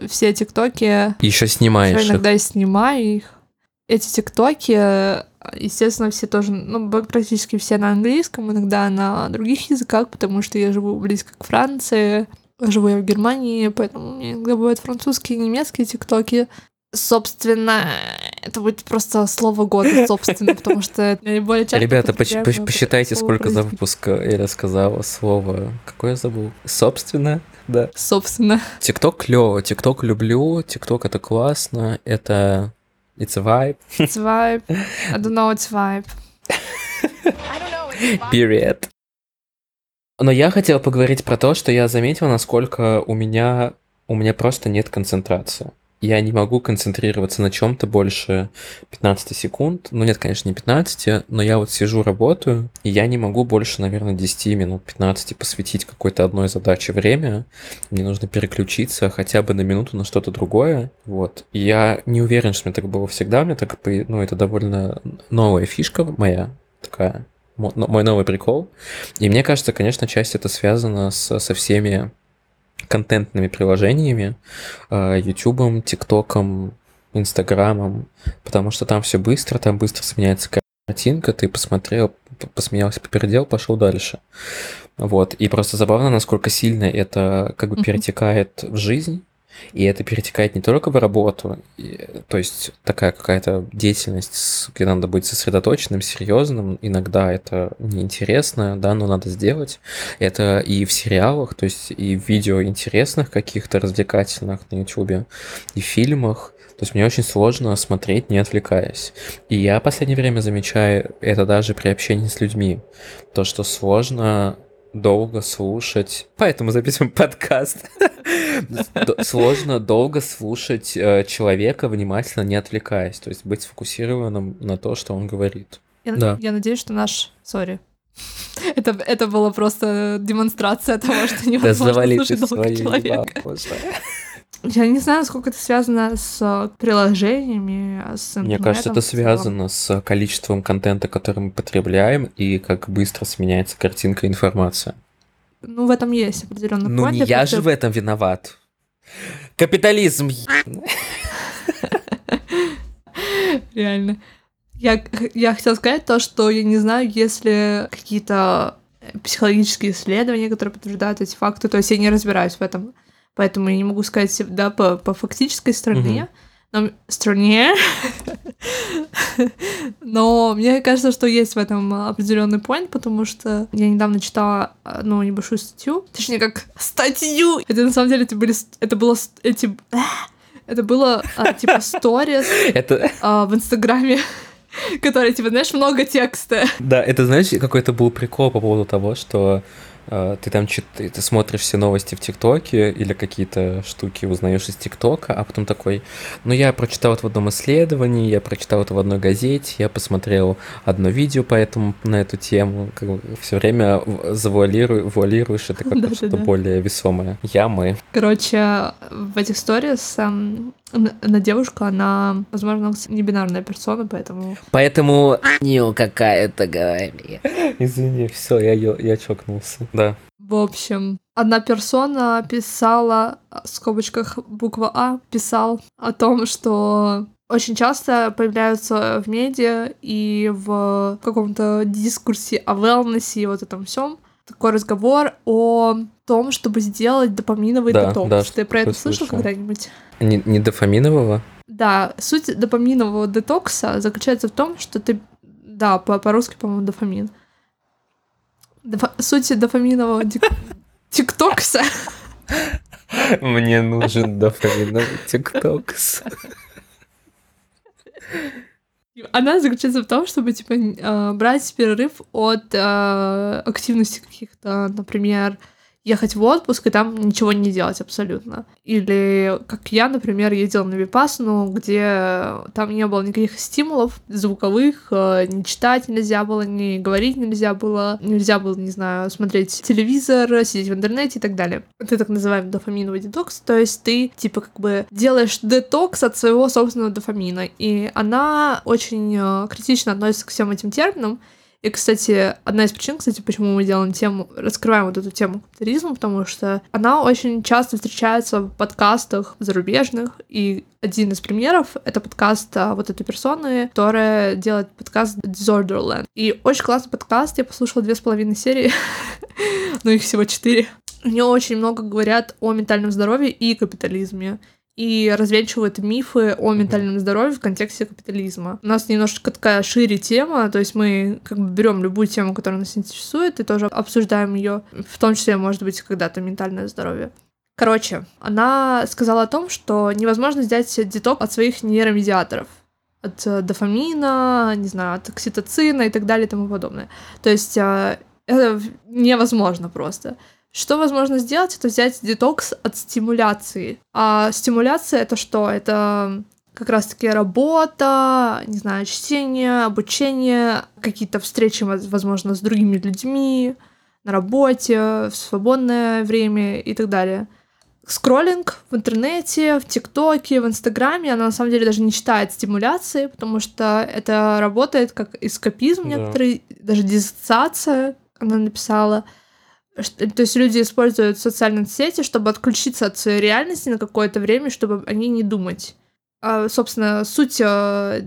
все ТикТоки Еще снимаешь их. иногда и снимаю их. Эти ТикТоки, естественно, все тоже, ну, практически все на английском, иногда на других языках, потому что я живу близко к Франции, живу я в Германии, поэтому у меня иногда бывают французские и немецкие ТикТоки. Собственно, это будет просто слово года, собственно, потому что это наиболее часто Ребята, поч- поч- посчитайте, сколько за выпуск я рассказала слово. Какое я забыл? Собственно, да. Собственно. ТикТок клево, ТикТок люблю, ТикТок это классно, это it's a vibe, It's vibe. I don't know, it's vibe. period. Но я хотел поговорить про то, что я заметил, насколько у меня у меня просто нет концентрации. Я не могу концентрироваться на чем-то больше 15 секунд. Ну нет, конечно, не 15, но я вот сижу, работаю, и я не могу больше, наверное, 10 минут, 15 посвятить какой-то одной задаче время. Мне нужно переключиться хотя бы на минуту на что-то другое. Вот. И я не уверен, что мне так было всегда. Мне так, ну, это довольно новая фишка моя, такая, мой новый прикол. И мне кажется, конечно, часть это связано с, со всеми контентными приложениями, э, Ютубом, ТикТоком, Инстаграмом, потому что там все быстро, там быстро сменяется картинка, ты посмотрел, посмеялся, попердел, пошел дальше. Вот, и просто забавно, насколько сильно это как бы перетекает в жизнь, и это перетекает не только в работу, и- то есть такая какая-то деятельность, где надо быть сосредоточенным, серьезным, иногда это неинтересно, да, но надо сделать. Это и в сериалах, то есть и в видео интересных каких-то, развлекательных на ютубе, и в фильмах. То есть мне очень сложно смотреть, не отвлекаясь. И я в последнее время замечаю это даже при общении с людьми. То, что сложно долго слушать, поэтому записываем подкаст. Сложно долго слушать э, человека, внимательно не отвлекаясь, то есть быть сфокусированным на то, что он говорит. Я, Да. я надеюсь, что наш... Сори. Это, это была просто демонстрация того, что невозможно слушать долго человека. Я не знаю, сколько это связано с э, приложениями, а с Мне кажется, это интернетом связано с количеством контента, который мы потребляем, и как быстро сменяется картинка и информация. Ну, в этом есть определенный Ну, не я просто- же в этом виноват. Капитализм. Реально. Я, я хотела сказать то, что я не знаю, если какие-то психологические исследования, которые подтверждают эти факты, то есть я не разбираюсь в этом, поэтому я не могу сказать, да, по, по фактической стороне, но стране, но мне кажется, что есть в этом определенный point, потому что я недавно читала одну небольшую статью, точнее как статью, это на самом деле это были, это было эти, это было а, типа сторис Это, а, в Инстаграме, которые, типа, знаешь, много текста. да, это, знаешь, какой-то был прикол по поводу того, что ты там чит- ты, смотришь все новости в ТикТоке или какие-то штуки узнаешь из ТикТока, а потом такой, ну я прочитал это в одном исследовании, я прочитал это в одной газете, я посмотрел одно видео по этому, на эту тему, как бы все время завуалирую, вуалируешь это как Да-да-да. что-то более весомое. Я, мы. Короче, в этих сторис на девушку, она, возможно, не бинарная персона, поэтому... Поэтому не какая-то говори. Извини, все, я, я чокнулся. Да. В общем, одна персона писала, в скобочках буква А, писал о том, что очень часто появляются в медиа и в каком-то дискурсе о wellness и вот этом всем такой разговор о том, чтобы сделать допаминовый Да, детокс. да, Ты про это слышал когда-нибудь? Не, не дофаминового? Да, суть допаминового детокса заключается в том, что ты... Да, по- по-русски, по-моему, дофамин. Дофа- Суть дофаминового тиктокса Мне нужен дофаминовый тиктокс. Она заключается в том, чтобы, типа, э, брать перерыв от э, активности каких-то, например, ехать в отпуск и там ничего не делать абсолютно. Или, как я, например, ездила на Випасну, где там не было никаких стимулов звуковых, э, ни читать нельзя было, ни говорить нельзя было, нельзя было, не знаю, смотреть телевизор, сидеть в интернете и так далее. Это так называемый дофаминовый детокс, то есть ты, типа, как бы делаешь детокс от своего собственного дофамина, и она очень э, критично относится к всем этим терминам, и, кстати, одна из причин, кстати, почему мы делаем тему, раскрываем вот эту тему капитализма, потому что она очень часто встречается в подкастах зарубежных, и один из примеров — это подкаст а, вот этой персоны, которая делает подкаст Disorderland. И очень классный подкаст, я послушала две с половиной серии, но их всего четыре. У нее очень много говорят о ментальном здоровье и капитализме и развенчивают мифы о ментальном здоровье в контексте капитализма. У нас немножечко такая шире тема, то есть мы как бы берем любую тему, которая нас интересует, и тоже обсуждаем ее, в том числе, может быть, когда-то ментальное здоровье. Короче, она сказала о том, что невозможно сделать деток от своих нейромедиаторов от э, дофамина, не знаю, от окситоцина и так далее и тому подобное. То есть э, это невозможно просто. Что возможно сделать, это взять детокс от стимуляции. А стимуляция это что? Это как раз-таки работа, не знаю, чтение, обучение, какие-то встречи, воз- возможно, с другими людьми, на работе, в свободное время и так далее. Скроллинг в интернете, в ТикТоке, в Инстаграме, она на самом деле даже не считает стимуляцией, потому что это работает как эскапизм Да. некоторый, даже диссоциация, она написала. То есть люди используют социальные сети, чтобы отключиться от своей реальности на какое-то время, чтобы они не думать. А, собственно, суть э,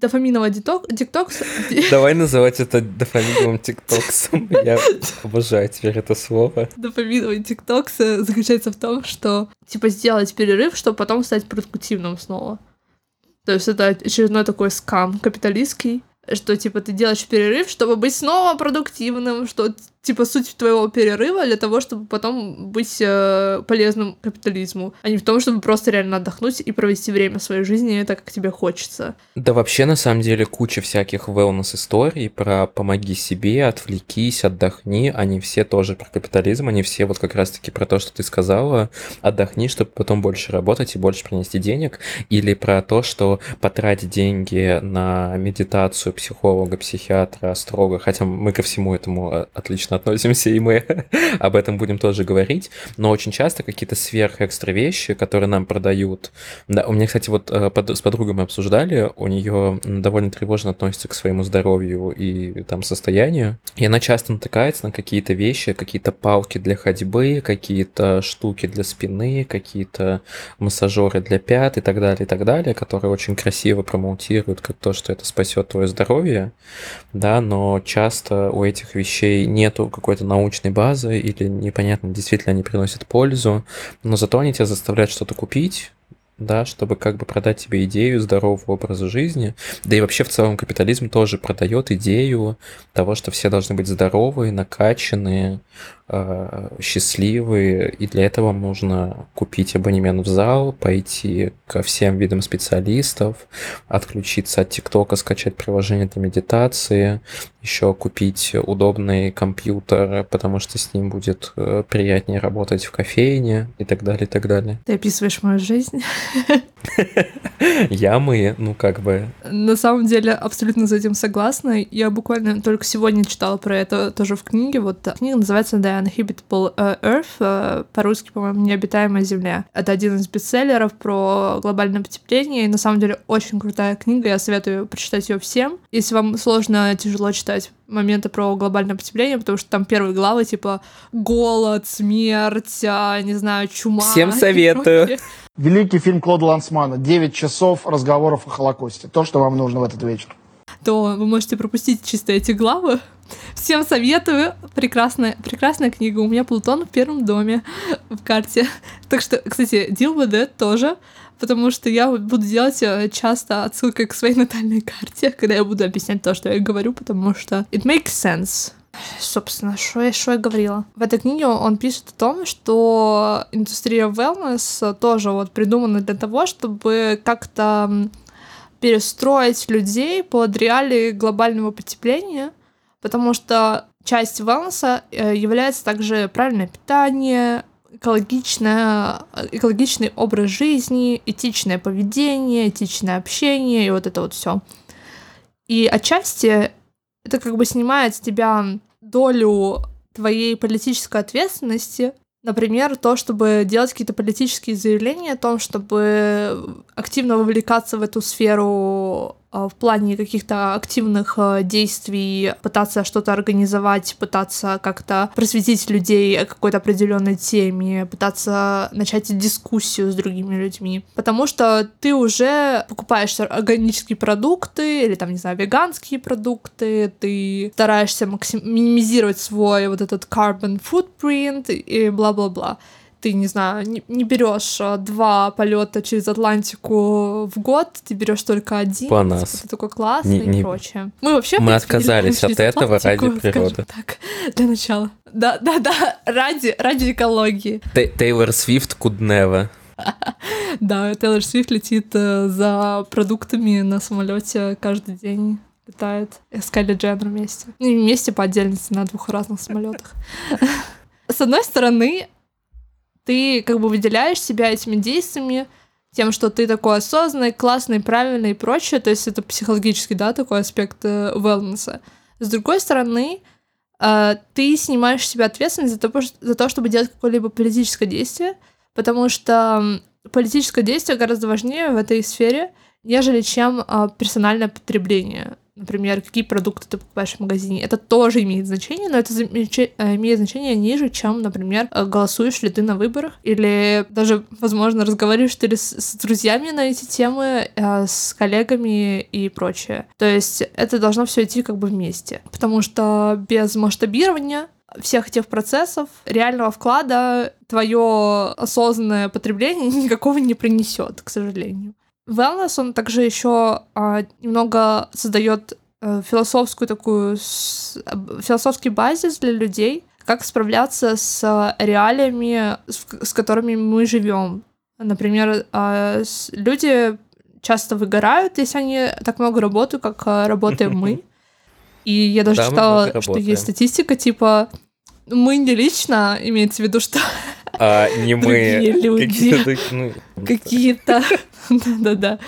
дофаминового деток- диктокса... Давай называть это дофаминовым тиктоксом. Я обожаю теперь это слово. дофаминовый тиктокс э, заключается в том, что типа сделать перерыв, чтобы потом стать продуктивным снова. То есть это очередной такой скам капиталистский, что типа ты делаешь перерыв, чтобы быть снова продуктивным, что типа суть твоего перерыва для того, чтобы потом быть э, полезным капитализму, а не в том, чтобы просто реально отдохнуть и провести время своей жизни так, как тебе хочется. Да вообще, на самом деле, куча всяких wellness-историй про «помоги себе», «отвлекись», «отдохни», они все тоже про капитализм, они все вот как раз-таки про то, что ты сказала, «отдохни, чтобы потом больше работать и больше принести денег», или про то, что потратить деньги на медитацию психолога, психиатра строго, хотя мы ко всему этому э, отлично относимся, и мы. Об этом будем тоже говорить, но очень часто какие-то сверхэкстра вещи, которые нам продают. Да, у меня, кстати, вот э, под, с подругой мы обсуждали, у нее довольно тревожно относится к своему здоровью и там состоянию, и она часто натыкается на какие-то вещи, какие-то палки для ходьбы, какие-то штуки для спины, какие-то массажеры для пят и так далее, и так далее, которые очень красиво промоутируют как то, что это спасет твое здоровье, да, но часто у этих вещей нету какой-то научной базы или непонятно, действительно они приносят пользу, но зато они тебя заставляют что-то купить, да, чтобы как бы продать тебе идею здорового образа жизни. Да и вообще в целом капитализм тоже продает идею того, что все должны быть здоровые, накачанные, э, счастливые, и для этого нужно купить абонемент в зал, пойти ко всем видам специалистов, отключиться от ТикТока, скачать приложение для медитации, еще купить удобный компьютер, потому что с ним будет э, приятнее работать в кофейне и так далее, и так далее. Ты описываешь мою жизнь. Я мы, ну как бы. На самом деле абсолютно с этим согласна. Я буквально только сегодня читала про это тоже в книге. Вот книга называется The Uninhabitable Earth, э, по-русски, по-моему, «Необитаемая Земля». Это один из бестселлеров про глобальное потепление, и на самом деле очень крутая книга, я советую прочитать ее всем. Если вам сложно, тяжело читать моменты про глобальное потепление, потому что там первые главы типа голод, смерть, не знаю, чума. Всем советую. Великий фильм Клода Лансмана «Девять часов разговоров о Холокосте». То, что вам нужно в этот вечер. То вы можете пропустить чисто эти главы. Всем советую. Прекрасная, прекрасная книга. У меня Плутон в первом доме в карте. Так что, кстати, That тоже потому что я буду делать э, часто отсылкой к своей натальной карте, когда я буду объяснять то, что я говорю, потому что it makes sense. Собственно, что я, что я говорила? В этой книге он пишет о том, что индустрия wellness тоже вот придумана для того, чтобы как-то перестроить людей под реалии глобального потепления, потому что часть wellness э, является также правильное питание, экологичное, экологичный образ жизни, этичное поведение, этичное общение и вот это вот все. И отчасти это как бы снимает с тебя долю твоей политической ответственности, Например, то, чтобы делать какие-то политические заявления о том, чтобы активно вовлекаться в эту сферу в плане каких-то активных а, действий, пытаться что-то организовать, пытаться как-то просветить людей о какой-то определенной теме, пытаться начать дискуссию с другими людьми. Потому что ты уже покупаешь органические продукты или там, не знаю, веганские продукты, ты стараешься максим- минимизировать свой вот этот carbon footprint и бла-бла-бла ты, не знаю, не, не берешь а, два полета через Атлантику в год, ты берешь только один. По нас. Это такой классный не, и прочее. Мы вообще мы отказались от этого Атлантику, ради природы. Так, для начала. Да, да, да, ради, ради экологии. Тейлор Свифт could never. Да, Тейлор Свифт летит э, за продуктами на самолете каждый день летает с Кайли Дженнер вместе. Ну, не вместе по отдельности на двух разных самолетах. С одной стороны, ты как бы выделяешь себя этими действиями, тем, что ты такой осознанный, классный, правильный и прочее, то есть это психологический, да, такой аспект э, wellness. С другой стороны, э, ты снимаешь себя ответственность за то, за то, чтобы делать какое-либо политическое действие, потому что политическое действие гораздо важнее в этой сфере, нежели чем э, персональное потребление например, какие продукты ты покупаешь в магазине. Это тоже имеет значение, но это э, имеет значение ниже, чем, например, э, голосуешь ли ты на выборах, или даже, возможно, разговариваешь ты с, с друзьями на эти темы, э, с коллегами и прочее. То есть это должно все идти как бы вместе, потому что без масштабирования всех этих процессов, реального вклада твое осознанное потребление никакого не принесет, к сожалению. Wellness, он также еще а, немного создает э, философскую такую, с- об- философский базис для людей, как справляться с реалиями, с, с которыми мы живем. Например, а, с- люди часто выгорают, если они так много работают, как а, работаем мы. И я даже Да, читала, что есть статистика, типа, мы не лично, имеется в виду, что А не мы. Люди. Какие-то так- ну, какие-то... Да-да-да.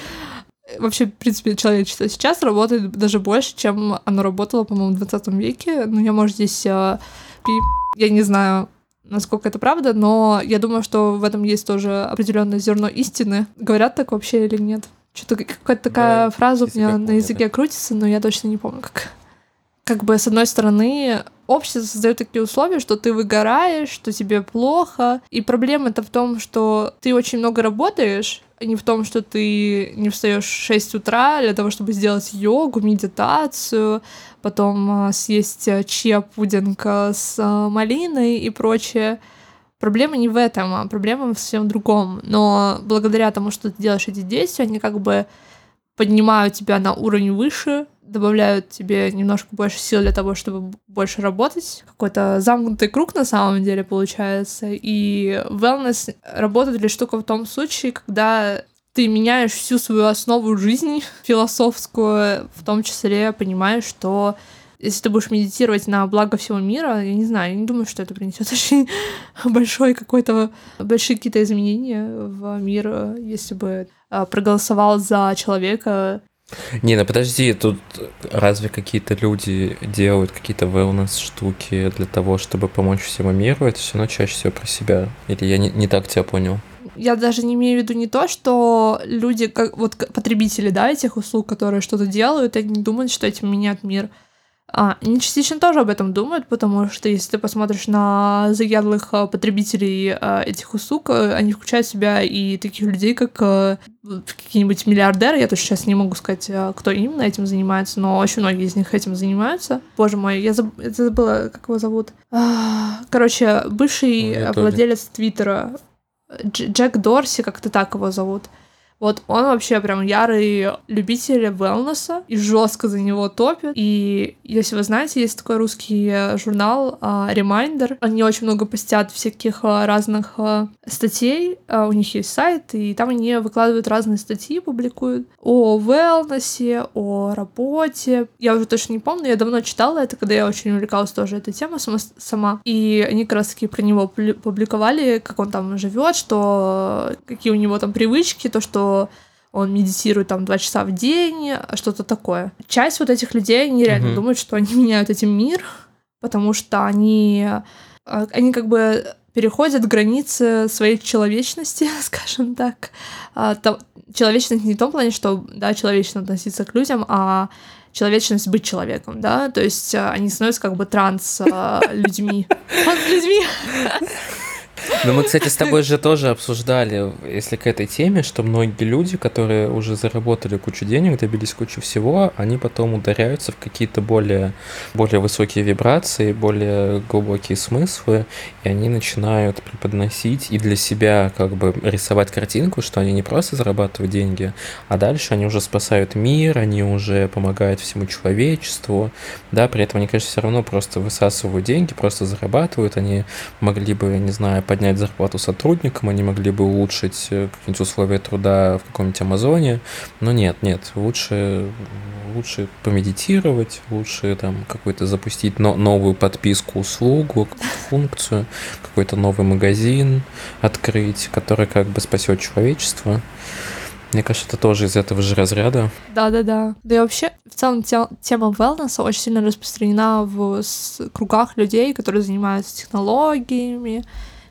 Вообще, в принципе, человечество сейчас работает даже больше, чем оно работало, по-моему, в 20 веке. Ну, я, может, здесь пи- Я не знаю, насколько это правда, но я думаю, что в этом есть тоже определенное зерно истины. Говорят так вообще или нет? Что-то какая-то такая Да, фраза у меня на языке крутится, но я точно не помню, как. Как бы, с одной стороны, общество создает такие условия, что ты выгораешь, что тебе плохо. И проблема-то в том, что ты очень много работаешь, а не в том, что ты не встаешь в 6 утра для того, чтобы сделать йогу, медитацию, потом а, съесть а, чиа-пудинг а, с малиной и прочее. Проблема не в этом, а проблема в совсем другом. Но благодаря тому, что ты делаешь эти действия, они как бы поднимают тебя на уровень выше, добавляют тебе немножко больше сил для того, чтобы больше работать. Какой-то замкнутый круг на самом деле получается. И wellness работает лишь только в том случае, когда ты меняешь всю свою основу жизни философскую, в том числе понимаешь, что если ты будешь медитировать на благо всего мира, я не знаю, я не думаю, что это принесет очень большой какой-то большие какие-то изменения в мир, если бы э, проголосовал за человека. Не, ну подожди, тут разве какие-то люди делают какие-то wellness штуки для того, чтобы помочь всему миру? Это все равно чаще всего про себя. Или я не, не так тебя понял? Я даже не имею в виду не то, что люди, как вот потребители, да, этих услуг, которые что-то делают, они думают, что этим меняют мир. А, они частично тоже об этом думают, потому что если ты посмотришь на заядлых а, потребителей а, этих услуг, а, они включают в себя и таких людей, как какие-нибудь миллиардеры. Я точно сейчас не могу сказать, кто именно этим занимается, но очень многие из них этим занимаются. Боже мой, я, заб- забыла, как его зовут. А, Короче, бывший Ну, владелец Твиттера, Дж- Джек Дорси, как-то так его зовут. Вот он вообще прям ярый любитель wellness и жестко за него топит. И если вы знаете, есть такой русский э, журнал Reminder. Они очень много постят всяких а, разных статей. У них есть сайт, и там они выкладывают разные статьи, публикуют о wellness, о работе. Я уже точно не помню, я давно читала это, когда я очень увлекалась тоже этой темой сама. сама. И они как раз таки про него публиковали, как он там живет, что какие у него там привычки, то, что он медитирует там два часа в день, что-то такое. Часть вот этих людей, они реально Мгм. думают, что они меняют этим мир, потому что они, э, они как бы переходят границы своей человечности, скажем так. А, человечность не в том плане, что, да, человечно относиться к людям, а человечность быть человеком, да, то есть а, они становятся как бы транс-людьми. Транс-людьми! Ну, мы, кстати, с тобой же тоже обсуждали, если к этой теме, что многие люди, которые уже заработали кучу денег, добились кучу всего, они потом ударяются в какие-то более, более высокие вибрации, более глубокие смыслы, и они начинают преподносить и для себя как бы рисовать картинку, что они не просто зарабатывают деньги, а дальше они уже спасают мир, они уже помогают всему человечеству, да, при этом они, конечно, все равно просто высасывают деньги, просто зарабатывают, они могли бы, не знаю, поднять зарплату сотрудникам, они могли бы улучшить э, какие-нибудь условия труда в каком-нибудь Амазоне, но нет, нет, лучше, лучше помедитировать, лучше там какой-то запустить но- новую подписку, услугу, функцию, какой-то новый магазин открыть, который как бы спасет человечество. Мне кажется, это тоже из этого же разряда. Да-да-да. Да и вообще, в целом, те- тема wellness очень сильно распространена в кругах людей, которые занимаются технологиями,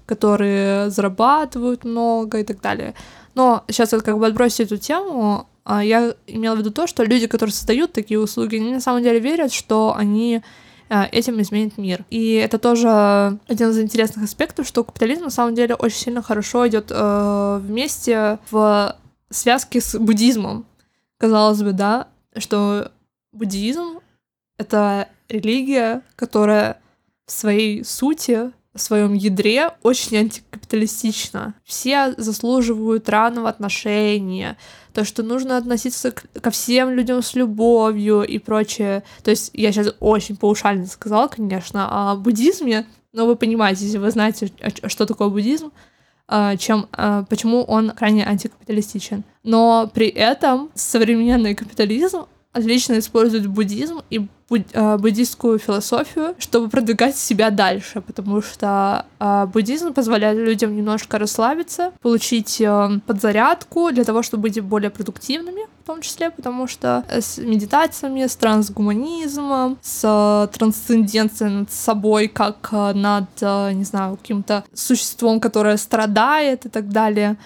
которые зарабатывают много и так далее. Но сейчас вот как бы отбросить эту тему, а, я имела в виду то, что люди, которые создают такие услуги, они на самом деле верят, что они а, этим изменит мир. И это тоже один из интересных аспектов, что капитализм на самом деле очень сильно хорошо идет э, вместе в связке с буддизмом. Казалось бы, да, что буддизм — это религия, которая в своей сути в своем ядре очень антикапиталистично. Все заслуживают равного отношения, то, что нужно относиться к- ко всем людям с любовью и прочее. То есть я сейчас очень паушально сказала, конечно, о буддизме, но вы понимаете, если вы знаете, что такое буддизм, а, чем, а, почему он крайне антикапиталистичен. Но при этом современный капитализм отлично использует буддизм и буд- а, буддистскую философию, чтобы продвигать себя дальше, потому что а, буддизм позволяет людям немножко расслабиться, получить а, подзарядку для того, чтобы быть более продуктивными, в том числе, потому что э, с медитациями, с трансгуманизмом, с а, трансценденцией над собой, как над, не знаю, каким-то существом, которое страдает и так далее.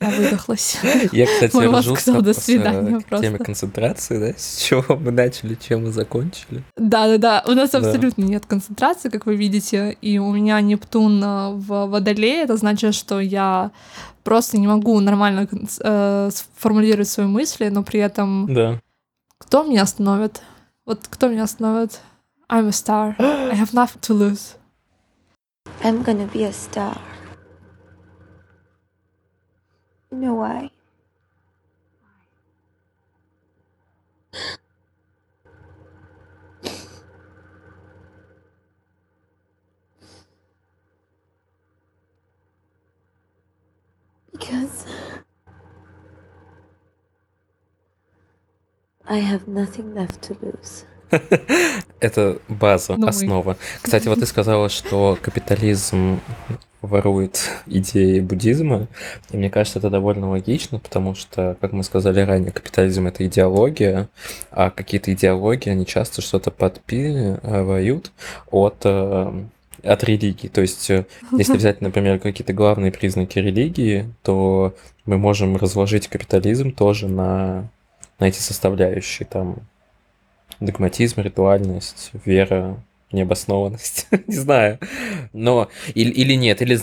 Я выдохлась. Я, кстати, Мой мозг сказал, «До с- свидания» к теме просто. концентрации, да? С чего мы начали, чем мы закончили. Да-да-да, у нас Да. абсолютно нет концентрации, как вы видите, и у меня Нептун э, в Водолее, это значит, что я просто не могу нормально э, сформулировать свои мысли, но при этом Да. кто меня остановит? Вот кто меня остановит? I'm a star. I have nothing to lose. I'm gonna be a star. Know why? Because I have nothing left to lose. Это база, мы- основа. Кстати, вот ты сказала, что капитализм ворует идеи буддизма, и мне кажется, это довольно логично, потому что, как мы сказали ранее, капитализм — это идеология, а какие-то идеологии, они часто что-то подпивают от, э, от религии. То есть, э, если взять, например, какие-то главные признаки религии, то мы можем разложить капитализм тоже на, на эти составляющие, там, догматизм, ритуальность, вера, необоснованность. Не знаю. Но или, или нет, или...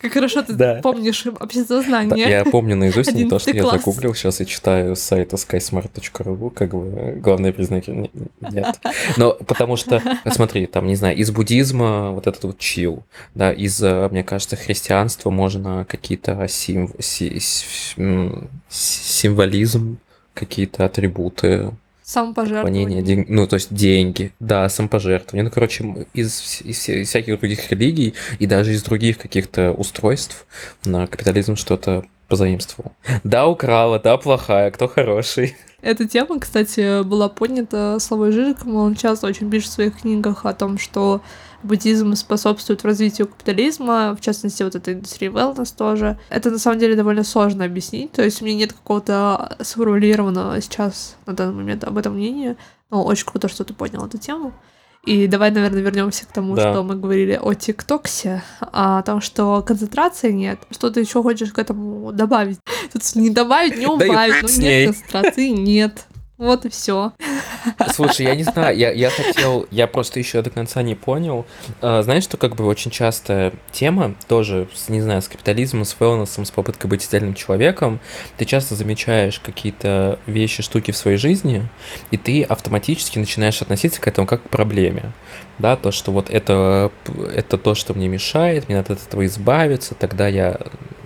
Как хорошо ты Да. помнишь Да, обществознание. я помню наизусть не то, что 11 я класс. загуглил, сейчас я читаю с сайта skysmart.ru, как бы главные признаки нет. Но потому что, смотри, там, не знаю, из буддизма вот этот вот чил, да, из, э, мне кажется, христианства можно какие-то сим- символизм, какие-то атрибуты Самопожертвование. Поклонение, ден- ну, то есть деньги, да, самопожертвование. Ну, короче, из, из из всяких других религий и даже из других каких-то устройств на капитализм что-то позаимствовал. Да, украла, да, плохая, кто хороший. Эта тема, кстати, была поднята Славой Жижиком. Он часто очень пишет в своих книгах о том, что буддизм способствует развитию капитализма, в частности, вот этой индустрии wellness тоже. Это на самом деле довольно сложно объяснить, то есть у меня нет какого-то сформулированного сейчас на данный момент об этом мнения, но очень круто, что ты поднял эту тему. И давай, наверное, вернемся к тому, Да. что мы говорили о ТикТоксе, о том, что концентрации нет. Что ты еще хочешь к этому добавить? Тут не добавить, не убавить, с нет концентрации, нет. Вот и все. Слушай, я не знаю, я, я хотел, я просто еще до конца не понял. А, знаешь, что как бы очень частая тема, тоже, с, не знаю, с капитализмом, с wellness, с попыткой быть идеальным человеком, ты часто замечаешь какие-то вещи, штуки в своей жизни, и ты автоматически начинаешь относиться к этому как к проблеме. Да, то, что вот это, это то, что мне мешает, мне надо от этого избавиться, тогда я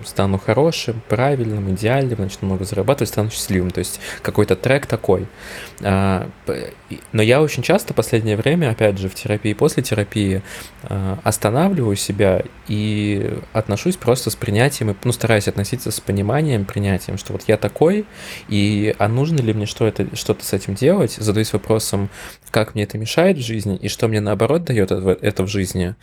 стану хорошим, правильным, идеальным, начну много зарабатывать, стану счастливым. То есть какой-то трек такой. А, Но я очень часто в последнее время, опять же, в терапии, после терапии, а, останавливаю себя и отношусь просто с принятием, ну, стараюсь относиться с пониманием, принятием, что вот я такой, и а нужно ли мне что это, что-то с этим делать? Задаюсь вопросом, как мне это мешает в жизни, и что мне наоборот дает это в жизни.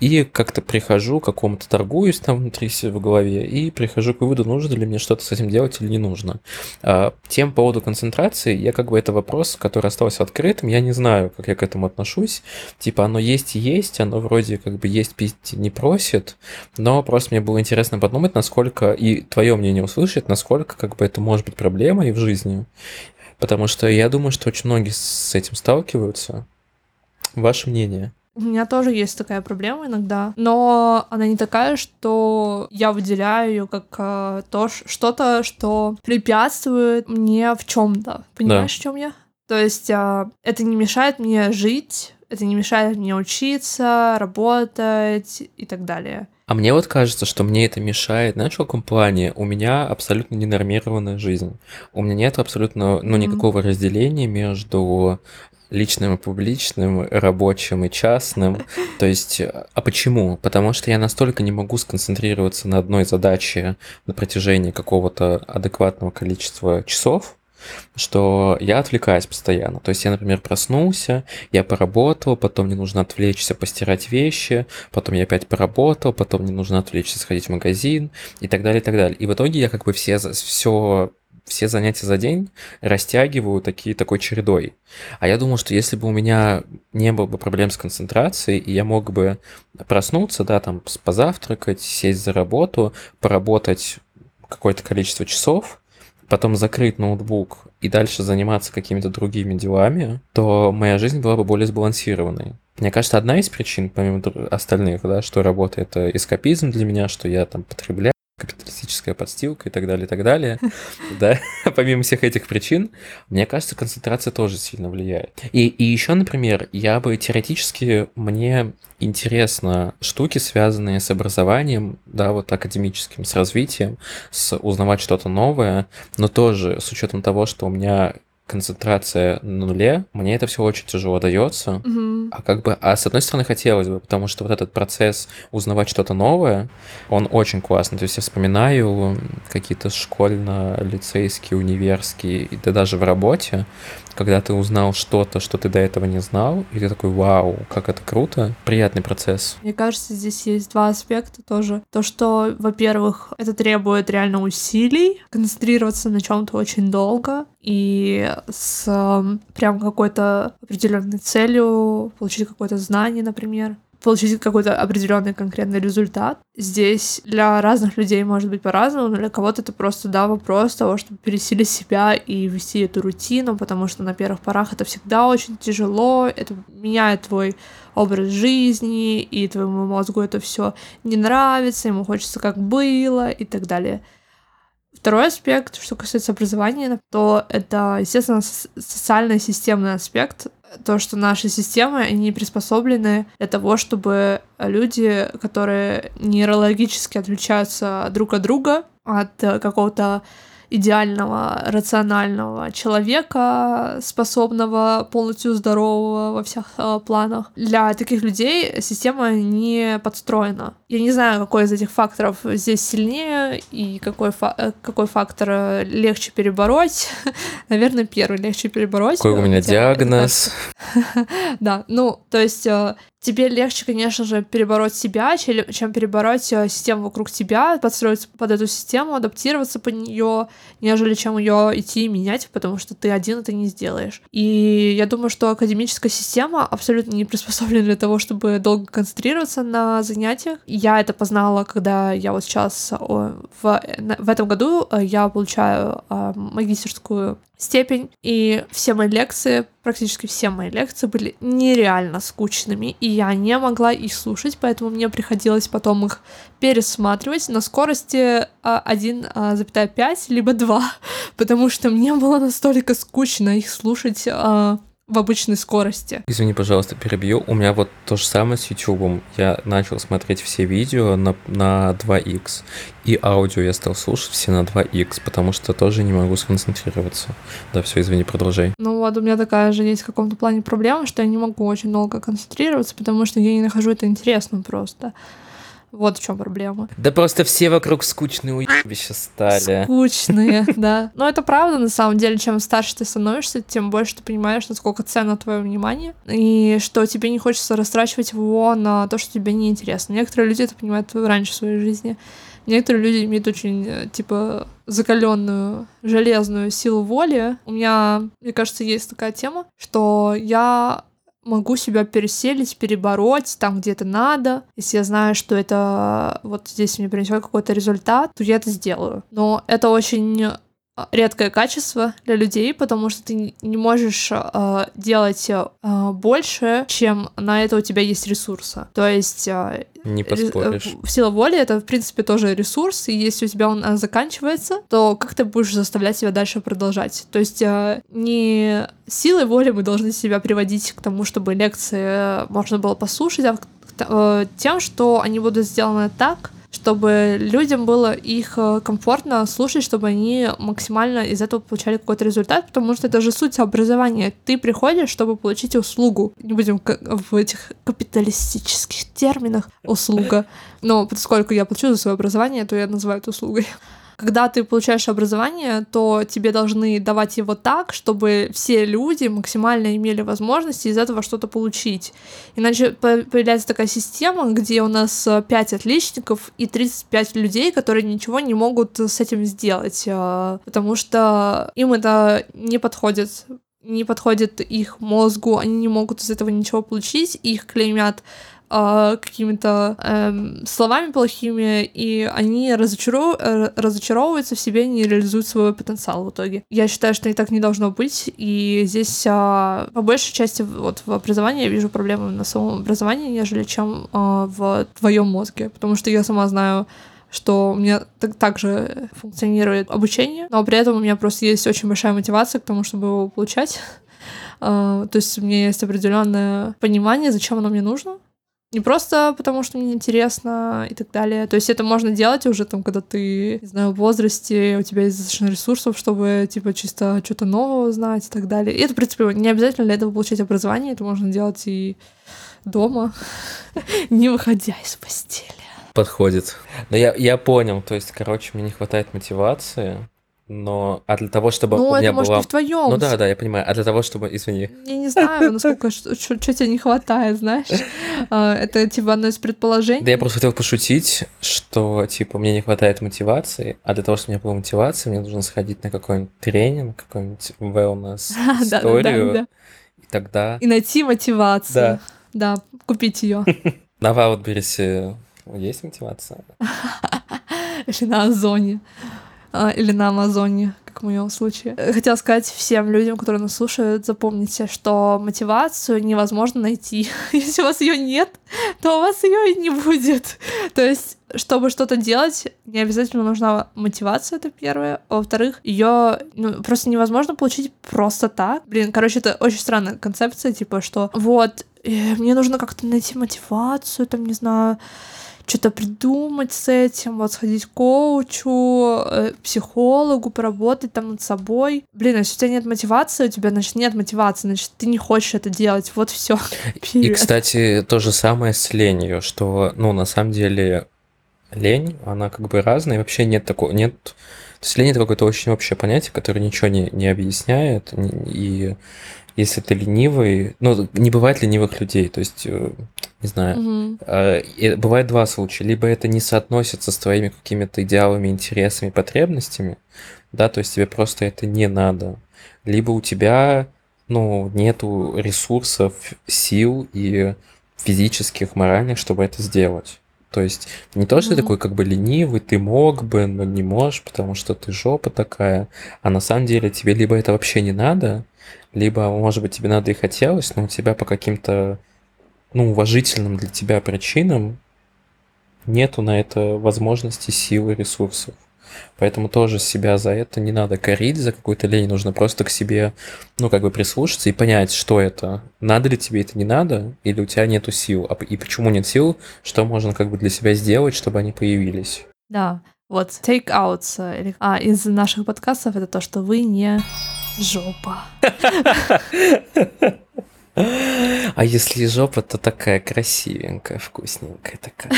И как-то прихожу к какому-то торгуюсь там внутри себя в голове, и прихожу к выводу, нужно ли мне что-то с этим делать или не нужно. А, Тем по поводу концентрации, я как бы это вопрос, который остался открытым, я не знаю, как я к этому отношусь. Типа оно есть и есть, оно вроде как бы есть пить не просит, но просто мне было интересно подумать, насколько, и твое мнение услышать, насколько как бы это может быть проблемой в жизни. Потому что я думаю, что очень многие с этим сталкиваются. Ваше мнение? У меня тоже есть такая проблема иногда, но она не такая, что я выделяю ее как э, то что-то, что препятствует мне в чем-то. Понимаешь, в чем я? То есть а, это не мешает мне жить это не мешает мне учиться, работать и так далее. А мне вот кажется, что мне это мешает, знаешь, в каком плане? У меня абсолютно ненормированная жизнь. У меня нет абсолютно, ну, никакого разделения между личным и публичным, рабочим и частным. То есть, а почему? Потому что я настолько не могу сконцентрироваться на одной задаче на протяжении какого-то адекватного количества часов, что я отвлекаюсь постоянно. То есть я, например, проснулся, я поработал, потом мне нужно отвлечься, постирать вещи, потом я опять поработал, потом мне нужно отвлечься, сходить в магазин и так далее, и так далее. И в итоге я как бы все, все, все занятия за день растягиваю такие, такой чередой. А я думал, что если бы у меня не было бы проблем с концентрацией, и я мог бы проснуться, да, там, позавтракать, сесть за работу, поработать какое-то количество часов, потом закрыть ноутбук и дальше заниматься какими-то другими делами, то моя жизнь была бы более сбалансированной. Мне кажется, одна из причин, помимо остальных, да, что работа это эскапизм для меня, что я там потребляю капиталистическая подстилка и так далее, и так далее, да, помимо всех этих причин, мне кажется, концентрация тоже сильно влияет. И, и еще, например, я бы теоретически, мне интересно штуки, связанные с образованием, да, вот академическим, с развитием, с узнавать что-то новое, но тоже с учетом того, что у меня концентрация на нуле, мне это все очень тяжело дается. Мгм. А как бы, а с одной стороны хотелось бы, потому что вот этот процесс узнавать что-то новое, он очень классный. То есть я вспоминаю какие-то школьно-лицейские, универские, и да даже в работе, когда ты узнал что-то, что ты до этого не знал, и ты такой, вау, как это круто. Приятный процесс. Мне кажется, здесь есть два аспекта тоже. То, что, во-первых, это требует реально усилий, концентрироваться на чем-то очень долго и с прям какой-то определенной целью получить какое-то знание, например получить какой-то определенный конкретный результат. Здесь для разных людей может быть по-разному, но для кого-то это просто, да, вопрос того, чтобы пересилить себя и вести эту рутину, потому что на первых порах это всегда очень тяжело, это меняет твой образ жизни, и твоему мозгу это все не нравится, ему хочется как было и так далее. Второй аспект, что касается образования, то это, естественно, социальный системный аспект. То, что наши системы, они приспособлены для того, чтобы люди, которые нейрологически отличаются друг от друга, от э, какого-то идеального, рационального человека, способного, полностью здорового во всех э, планах. Для таких людей система не подстроена. Я не знаю, какой из этих факторов здесь сильнее и какой, фа- э, какой фактор э, легче перебороть. Наверное, первый легче перебороть. Какой у меня Хотя, диагноз? Да, ну, то есть э, тебе легче, конечно же, перебороть себя, чем, перебороть э, систему вокруг тебя, подстроиться под эту систему, адаптироваться по нее, нежели чем ее идти и менять, потому что ты один это не сделаешь. И я думаю, что академическая система абсолютно не приспособлена для того, чтобы долго концентрироваться на занятиях. Я это познала, когда я вот сейчас в, на- в этом году э, я получаю э, магистерскую степень, и все мои лекции, практически все мои лекции были нереально скучными, и я не могла их слушать, поэтому мне приходилось потом их пересматривать на скорости а, 1,5 либо 2, потому что мне было настолько скучно их слушать а, в обычной скорости. Извини, пожалуйста, перебью. У меня вот то же самое с YouTube. Я начал смотреть все видео на, на 2х, и аудио я стал слушать все на 2х, потому что тоже не могу сконцентрироваться. Да, все, извини, продолжай. Ну вот у меня такая же есть в каком-то плане проблема, что я не могу очень долго концентрироваться, потому что я не нахожу это интересным просто. Вот в чем проблема. Да просто все вокруг скучные уебища стали. Скучные, да. Но это правда, на самом деле, чем старше ты становишься, тем больше ты понимаешь, насколько ценно твое внимание, и что тебе не хочется растрачивать его на то, что тебе не интересно. Некоторые люди это понимают раньше в своей жизни. Некоторые люди имеют очень, э, типа, закаленную железную силу воли. У меня, мне кажется, есть такая тема, что я могу себя переселить, перебороть там, где это надо. Если я знаю, что это вот здесь мне принесет какой-то результат, то я это сделаю. Но это очень редкое качество для людей, потому что ты не- можешь э, делать э, больше, чем на это у тебя есть ресурса. То есть э, Не поспоришь. э, сила воли это, в принципе, тоже ресурс, и если у тебя он заканчивается, то как ты будешь заставлять себя дальше продолжать? То есть э, не силой воли мы должны себя приводить к тому, чтобы лекции можно было послушать, а э, тем, что они будут сделаны так, чтобы людям было их э, комфортно слушать, чтобы они максимально из этого получали какой-то результат, потому что это же суть образования. Ты приходишь, чтобы получить услугу. Не будем в этих капиталистических терминах услуга. Но поскольку я плачу за свое образование, то я называю это услугой. Когда ты получаешь образование, то тебе должны давать его так, чтобы все люди максимально имели возможность из этого что-то получить. Иначе по- появляется такая система, где у нас э, 5 отличников и 35 людей, которые ничего не могут с этим сделать, э, потому что им это не подходит не подходит их мозгу, они не могут из этого ничего получить, их клеймят э, какими-то эм, словами плохими, и они разочаров... э, разочаровываются в себе, не реализуют свой потенциал в итоге. Я считаю, что и так не должно быть, и здесь а, по большей части вот в образовании я вижу проблемы на самом образовании, нежели чем а, в твоем мозге, потому что я сама знаю, что у меня так, так же функционирует обучение, но при этом у меня просто есть очень большая мотивация к тому, чтобы его получать. То есть у меня есть определенное понимание, зачем оно мне нужно. Не просто потому, что мне интересно и так далее. То есть это можно делать уже там, когда ты, не знаю, в возрасте, у тебя есть достаточно ресурсов, чтобы, типа, чисто что-то нового знать и так далее. И это, в принципе, не обязательно для этого получать образование, это можно делать и дома, не выходя из постели. Подходит. Но я, я понял, то есть, короче, мне не хватает мотивации, но... А для того, чтобы Ну, у меня это может была... и в твоем. Ну да, да, я понимаю. А для того, чтобы... Извини. Я не знаю, насколько, что, тебе не хватает, знаешь. А, Это, типа, одно из предположений. Да я просто хотел пошутить, что, типа, мне не хватает мотивации, а для того, чтобы у меня была мотивация, мне нужно сходить на какой-нибудь тренинг, какой-нибудь wellness историю, и тогда... И найти мотивацию. Да. Да, купить ее. На Wildberries есть мотивация? Или на Озоне. А, Или на Амазоне, как в моем случае. Э, Хотела сказать всем людям, которые нас слушают, запомните, что мотивацию невозможно найти. Если у вас ее нет, то у вас ее и не будет. То есть, чтобы что-то делать, не обязательно нужна мотивация, это первое. А во-вторых, ее просто невозможно получить просто так. Блин, короче, это очень странная концепция, типа, что вот, э, мне нужно как-то найти мотивацию, там, не знаю, что-то придумать с этим, вот сходить к коучу, э, психологу, поработать там над собой. Блин, а если у тебя нет мотивации, у тебя, значит, нет мотивации, значит, ты не хочешь это делать. Вот все. И, кстати, то же самое с ленью, что, ну, на самом деле, лень, она как бы разная, и вообще нет такого, нет... То есть лень это какое-то очень общее понятие, которое ничего не, не объясняет, и если ты ленивый, ну, не бывает ленивых людей, то есть, э, не знаю, Э, и Бывает два случая. Либо это не соотносится с твоими какими-то идеалами, интересами, потребностями, да, то есть тебе просто это не надо. Либо у тебя, ну, нету ресурсов, сил и физических, моральных, чтобы это сделать. То есть не то, что ты такой как бы ленивый, ты мог бы, но не можешь, потому что ты жопа такая. А на самом деле тебе либо это вообще не надо, либо, может быть, тебе надо и хотелось, но у тебя по каким-то ну, уважительным для тебя причинам нету на это возможности, силы, ресурсов. Поэтому тоже себя за это не надо корить, за какую-то лень, нужно просто к себе, ну, как бы прислушаться и понять, что это. Надо ли тебе это, не надо, или у тебя нету сил. А И почему нет сил, что можно как бы для себя сделать, чтобы они появились. Да, вот take-outs э, или- а, из наших подкастов это то, что вы не жопа. А если жопа, то такая красивенькая, вкусненькая такая.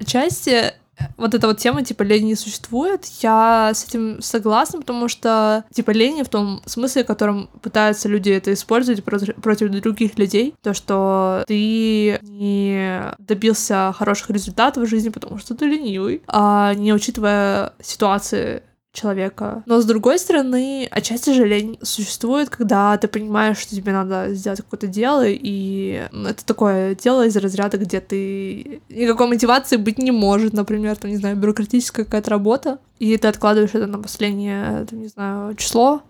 Отчасти э, вот эта вот тема, типа, лени не существует, я с этим согласна, потому что, типа, лени в том смысле, в котором пытаются люди это использовать против, против других людей, то, что ты не добился хороших результатов в жизни, потому что ты ленивый, а не учитывая ситуации человека. Но с другой стороны, отчасти же лень существует, когда ты понимаешь, что тебе надо сделать какое-то дело, и это такое дело из разряда, где ты никакой мотивации быть не может, например, там, не знаю, бюрократическая какая-то работа, и ты откладываешь это на последнее, там, не знаю, число,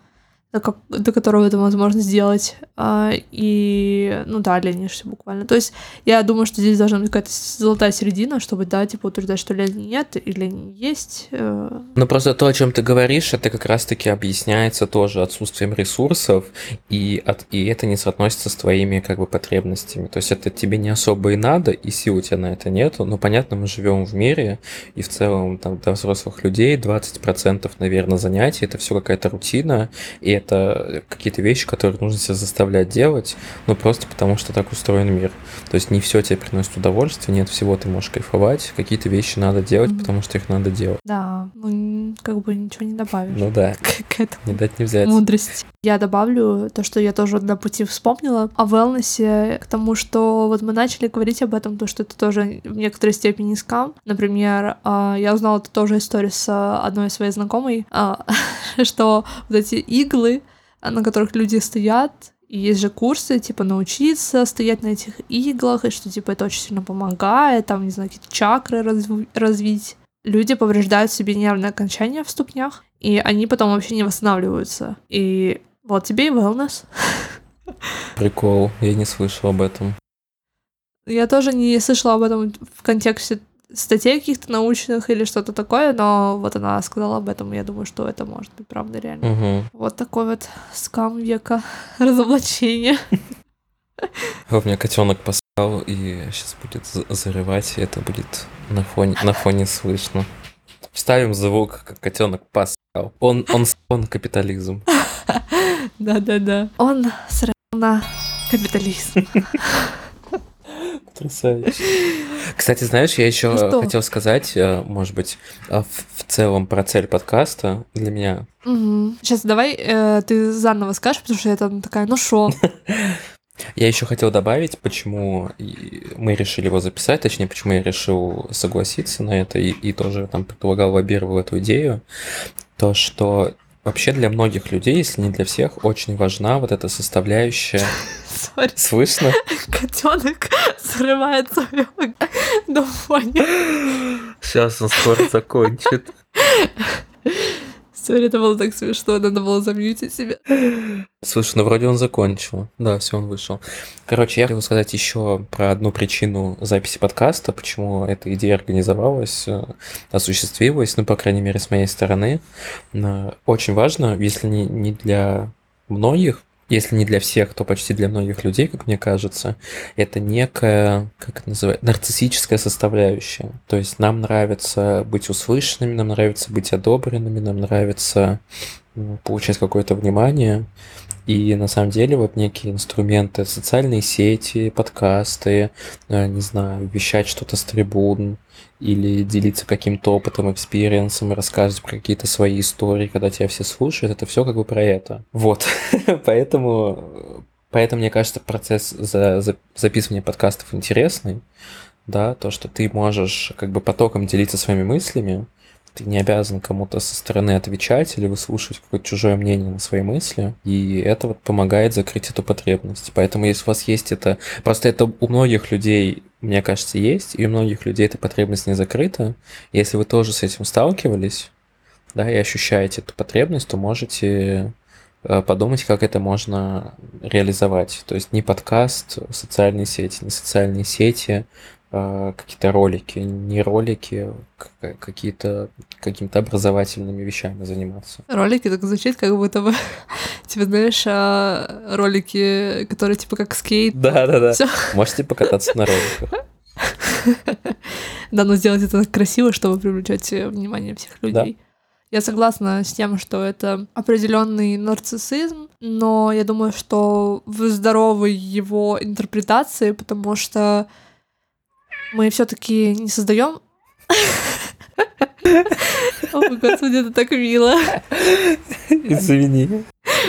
до, как- до которого это возможно сделать. А, и, ну да, ленишься буквально. То есть я думаю, что здесь должна быть какая-то золотая середина, чтобы, да, типа утверждать, что лени нет и лень есть. Ну, просто то, о чем ты говоришь, это как раз-таки объясняется тоже отсутствием ресурсов, и, от, и это не соотносится с твоими как бы потребностями. То есть это тебе не особо и надо, и сил у тебя на это нету. Но понятно, мы живем в мире, и в целом там для взрослых людей 20% наверное, занятий это все какая-то рутина, и это какие-то вещи, которые нужно себя заставлять делать, ну просто потому что так устроен мир. То есть не все тебе приносит удовольствие, нет всего ты можешь кайфовать, какие-то вещи надо делать, Мгм. потому что их надо делать. Да, ну, как бы ничего не добавишь Ну да, к, к этому. не дать не взять. мудрость. Я добавлю то, что я тоже на пути вспомнила о wellness, к тому, что вот мы начали говорить об этом, то, что это тоже в некоторой степени скам. Например, а, я узнала эту тоже историю с а, одной своей знакомой, а, что вот эти иглы, на которых люди стоят, и есть же курсы, типа, научиться стоять на этих иглах, и что, типа, это очень сильно помогает, там, не знаю, какие-то чакры разв- развить. Люди повреждают себе нервное окончание в ступнях, и они потом вообще не восстанавливаются. И вот тебе и wellness. Прикол, я не слышал об этом. Я тоже не слышала об этом в контексте статей каких-то научных или что-то такое, но вот она сказала об этом, и я думаю, что это может быть правда реально. Угу. Вот такой вот скам века разоблачения. У меня котенок поспал и сейчас будет за- зарывать, и это будет на фоне, на фоне слышно. Вставим звук, как котенок поспал. Он, он, он капитализм. Да-да-да. Он срал на капитализм. Потрясающе. Кстати, знаешь, я еще Ну хотел сказать, э, может быть, э, в в целом про цель подкаста для меня. Сейчас давай э, ты заново скажешь, потому что я там такая, ну шо? Я еще хотел добавить, почему мы решили его записать, точнее, почему я решил согласиться на это и, и тоже там предполагал, лоббировал эту идею, то, что вообще для многих людей, если не для всех, очень важна вот эта составляющая. Sorry, Слышно? котенок срывает свое на фоне. Сейчас он скоро закончит. Sorry, это было так смешно, надо было замьютить себя. Слушай, ну вроде он закончил. Да, все, он вышел. Короче, я хотел сказать еще про одну причину записи подкаста, почему эта идея организовалась, э, осуществилась, ну, по крайней мере, с моей стороны. Э, Очень важно, если не, не для многих, если не для всех, то почти для многих людей, как мне кажется, это некая, как это называется, нарциссическая составляющая. То есть нам нравится быть услышанными, нам нравится быть одобренными, нам нравится получать какое-то внимание. И на самом деле вот некие инструменты, социальные сети, подкасты, э, не знаю, вещать что-то с трибун или делиться каким-то опытом, experience ом, рассказывать про какие-то свои истории, когда тебя все слушают, это все как бы про это. Вот. Поэтому, поэтому, мне кажется, процесс за- за- записывания подкастов интересный, да, то, что ты можешь как бы потоком делиться своими мыслями, ты не обязан кому-то со стороны отвечать или выслушивать какое-то чужое мнение на свои мысли, и это вот помогает закрыть эту потребность. Поэтому если у вас есть это... Просто это у многих людей, мне кажется, есть, и у многих людей эта потребность не закрыта. Если вы тоже с этим сталкивались, да, и ощущаете эту потребность, то можете э, подумать, как это можно реализовать. То есть не подкаст, социальные сети, не социальные сети, какие-то ролики, не ролики, какие-то какими-то образовательными вещами заниматься. Ролики так звучит, как будто бы, типа, знаешь, а, ролики, которые типа как скейт. Да-да-да. Всё. Можете покататься на роликах. Да, но сделать это красиво, чтобы привлечать э, внимание всех людей. Я согласна с тем, что это определенный нарциссизм, но я думаю, что в здоровой его интерпретации, потому что мы все-таки не создаем. О, господи, это так мило. Извини.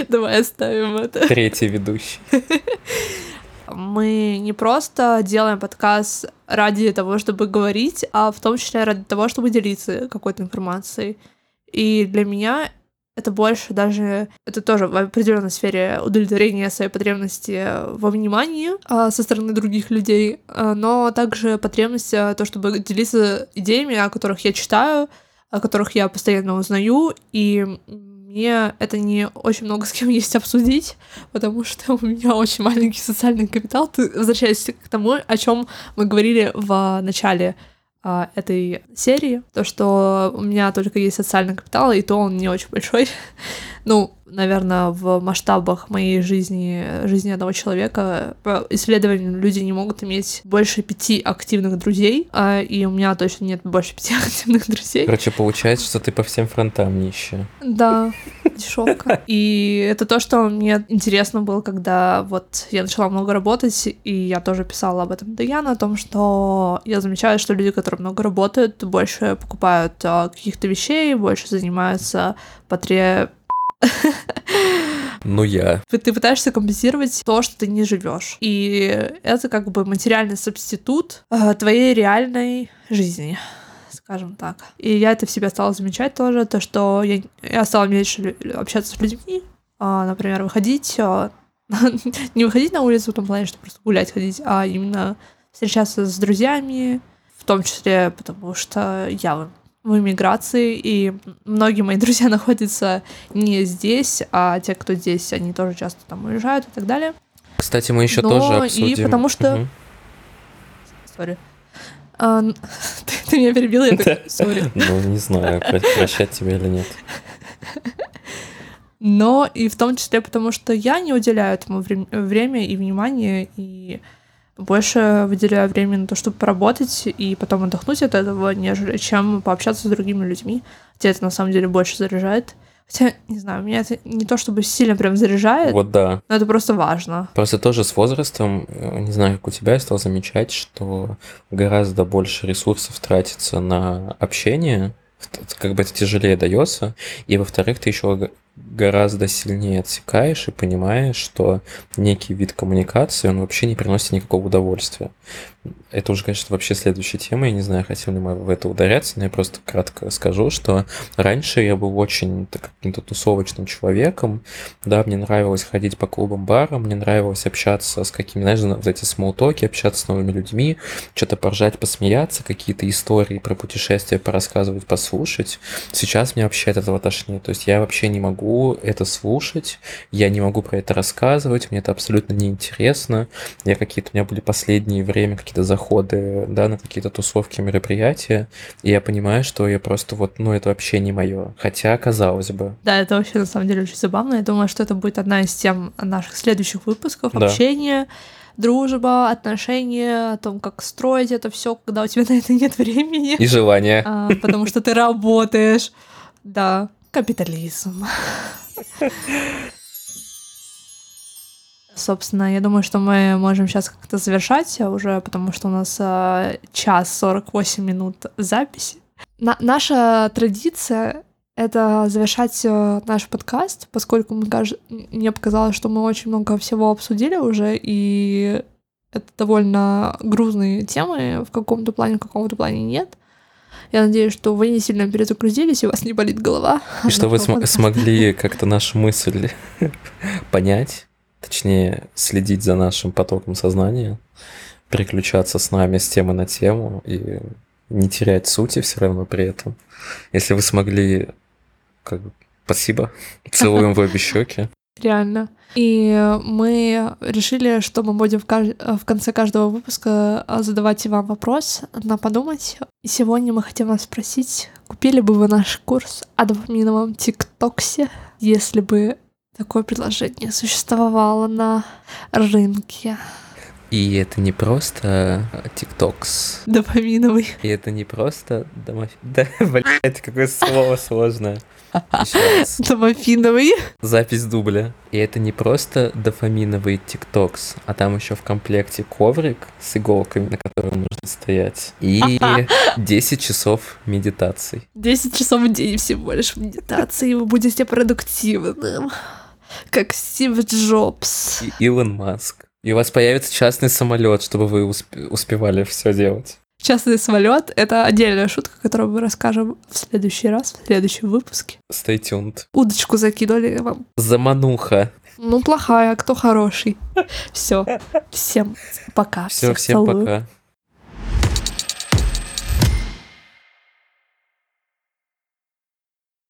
Давай оставим это. Третий ведущий. Мы не просто делаем подкаст ради того, чтобы говорить, а в том числе ради того, чтобы делиться какой-то информацией. И для меня это больше даже, это тоже в определенной сфере удовлетворения своей потребности во внимании а, со стороны других людей, а, но также потребность а, то, чтобы делиться идеями, о которых я читаю, о которых я постоянно узнаю, и мне это не очень много с кем есть обсудить, потому что у меня очень маленький социальный капитал. Ты возвращаясь к тому, о чем мы говорили в начале а, этой серии, то, что у меня только есть социальный капитал, и то он не очень большой. ну, наверное, в масштабах моей жизни, жизни одного человека, по исследованиям люди не могут иметь больше пяти активных друзей, а, и у меня точно нет больше пяти активных друзей. Короче, получается, что ты по всем фронтам нищая. Да, дешевка. И это то, что мне интересно было, когда вот я начала много работать, и я тоже писала об этом Даяна, о том, что я замечаю, что люди, которые много работают, больше покупают а, каких-то вещей, больше занимаются потреб Ну я. Ты пытаешься компенсировать то, что ты не живешь. И это как бы материальный субститут э, твоей реальной жизни скажем так. И я это в себе стала замечать тоже, то, что я, я стала меньше общаться с людьми, а, например, выходить, а, не выходить на улицу в том плане, что просто гулять ходить, а именно встречаться с друзьями, в том числе потому, что я в эмиграции, и многие мои друзья находятся не здесь, а те, кто здесь, они тоже часто там уезжают и так далее. Кстати, мы еще Но тоже обсудим. И потому что... Угу. Сори. А, ты, ты меня перебила, я так, сори. Ну, не знаю, прощать тебе или нет. Но и в том числе потому, что я не уделяю этому время и внимание, и больше выделяю время на то, чтобы поработать и потом отдохнуть от этого, нежели чем пообщаться с другими людьми. Хотя это на самом деле больше заряжает. Хотя, не знаю, меня это не то чтобы сильно прям заряжает. Вот да. Но это просто важно. Просто тоже с возрастом, э, не знаю, как у тебя, я стал замечать, что гораздо больше ресурсов тратится на общение, как бы это тяжелее дается, и во-вторых, ты еще гораздо сильнее отсекаешь и понимаешь, что некий вид коммуникации, он вообще не приносит никакого удовольствия. Это уже, конечно, вообще следующая тема, я не знаю, хотел ли мы в это ударяться, но я просто кратко скажу, что раньше я был очень каким-то тусовочным человеком, да, мне нравилось ходить по клубам, барам, мне нравилось общаться с какими, знаешь, вот эти смолтоки, общаться с новыми людьми, что-то поржать, посмеяться, какие-то истории про путешествия порассказывать, послушать. Сейчас мне вообще от этого тошнит, то есть я вообще не могу это слушать, я не могу про это рассказывать, мне это абсолютно неинтересно. Я какие-то, у меня были последние время какие-то заходы, да, на какие-то тусовки, мероприятия, и я понимаю, что я просто вот, ну, это вообще не мое. Хотя, казалось бы. Да, это вообще на самом деле очень забавно. Я думаю, что это будет одна из тем наших следующих выпусков. Да. Общение, дружба, отношения, о том, как строить это все, когда у тебя на это нет времени. И желания. А, потому что ты работаешь. Да. Капитализм. Собственно, я думаю, что мы можем сейчас как-то завершать уже, потому что у нас э, час 48 минут записи. На наша традиция — это завершать э, наш подкаст, поскольку мы, мне показалось, что мы очень много всего обсудили уже, и это довольно грузные темы в каком-то плане, в каком-то плане нет. Я надеюсь, что вы не сильно перезагрузились, и у вас не болит голова. И что вы см- смогли как-то нашу мысль понять, точнее, следить за нашим потоком сознания, переключаться с нами с темы на тему и не терять сути все равно при этом. Если вы смогли, как бы, спасибо, целуем в обе щеки. Реально. И мы решили, что мы будем в, каж... в конце каждого выпуска а, задавать вам вопрос на подумать. И сегодня мы хотим вас спросить, купили бы вы наш курс о дофаминовом ТикТоксе, если бы такое предложение существовало на рынке? И это не просто детокс. Дофаминовый. И это не просто домоф... Да, блядь, какое слово сложное. Домофиновый. Запись дубля. И это не просто дофаминовый детокс, а там еще в комплекте коврик с иголками, на котором нужно стоять. И 10 часов медитаций. 10 часов в день всего лишь медитации, и вы будете продуктивным. Как Стив Джобс. И Илон Маск. И у вас появится частный самолет, чтобы вы усп- успевали все делать. Частный самолет — это отдельная шутка, которую мы расскажем в следующий раз, в следующем выпуске. Stay tuned. Удочку закинули вам. Замануха. Ну, плохая, а кто хороший? Все. Всем пока. Все, всем целую. пока.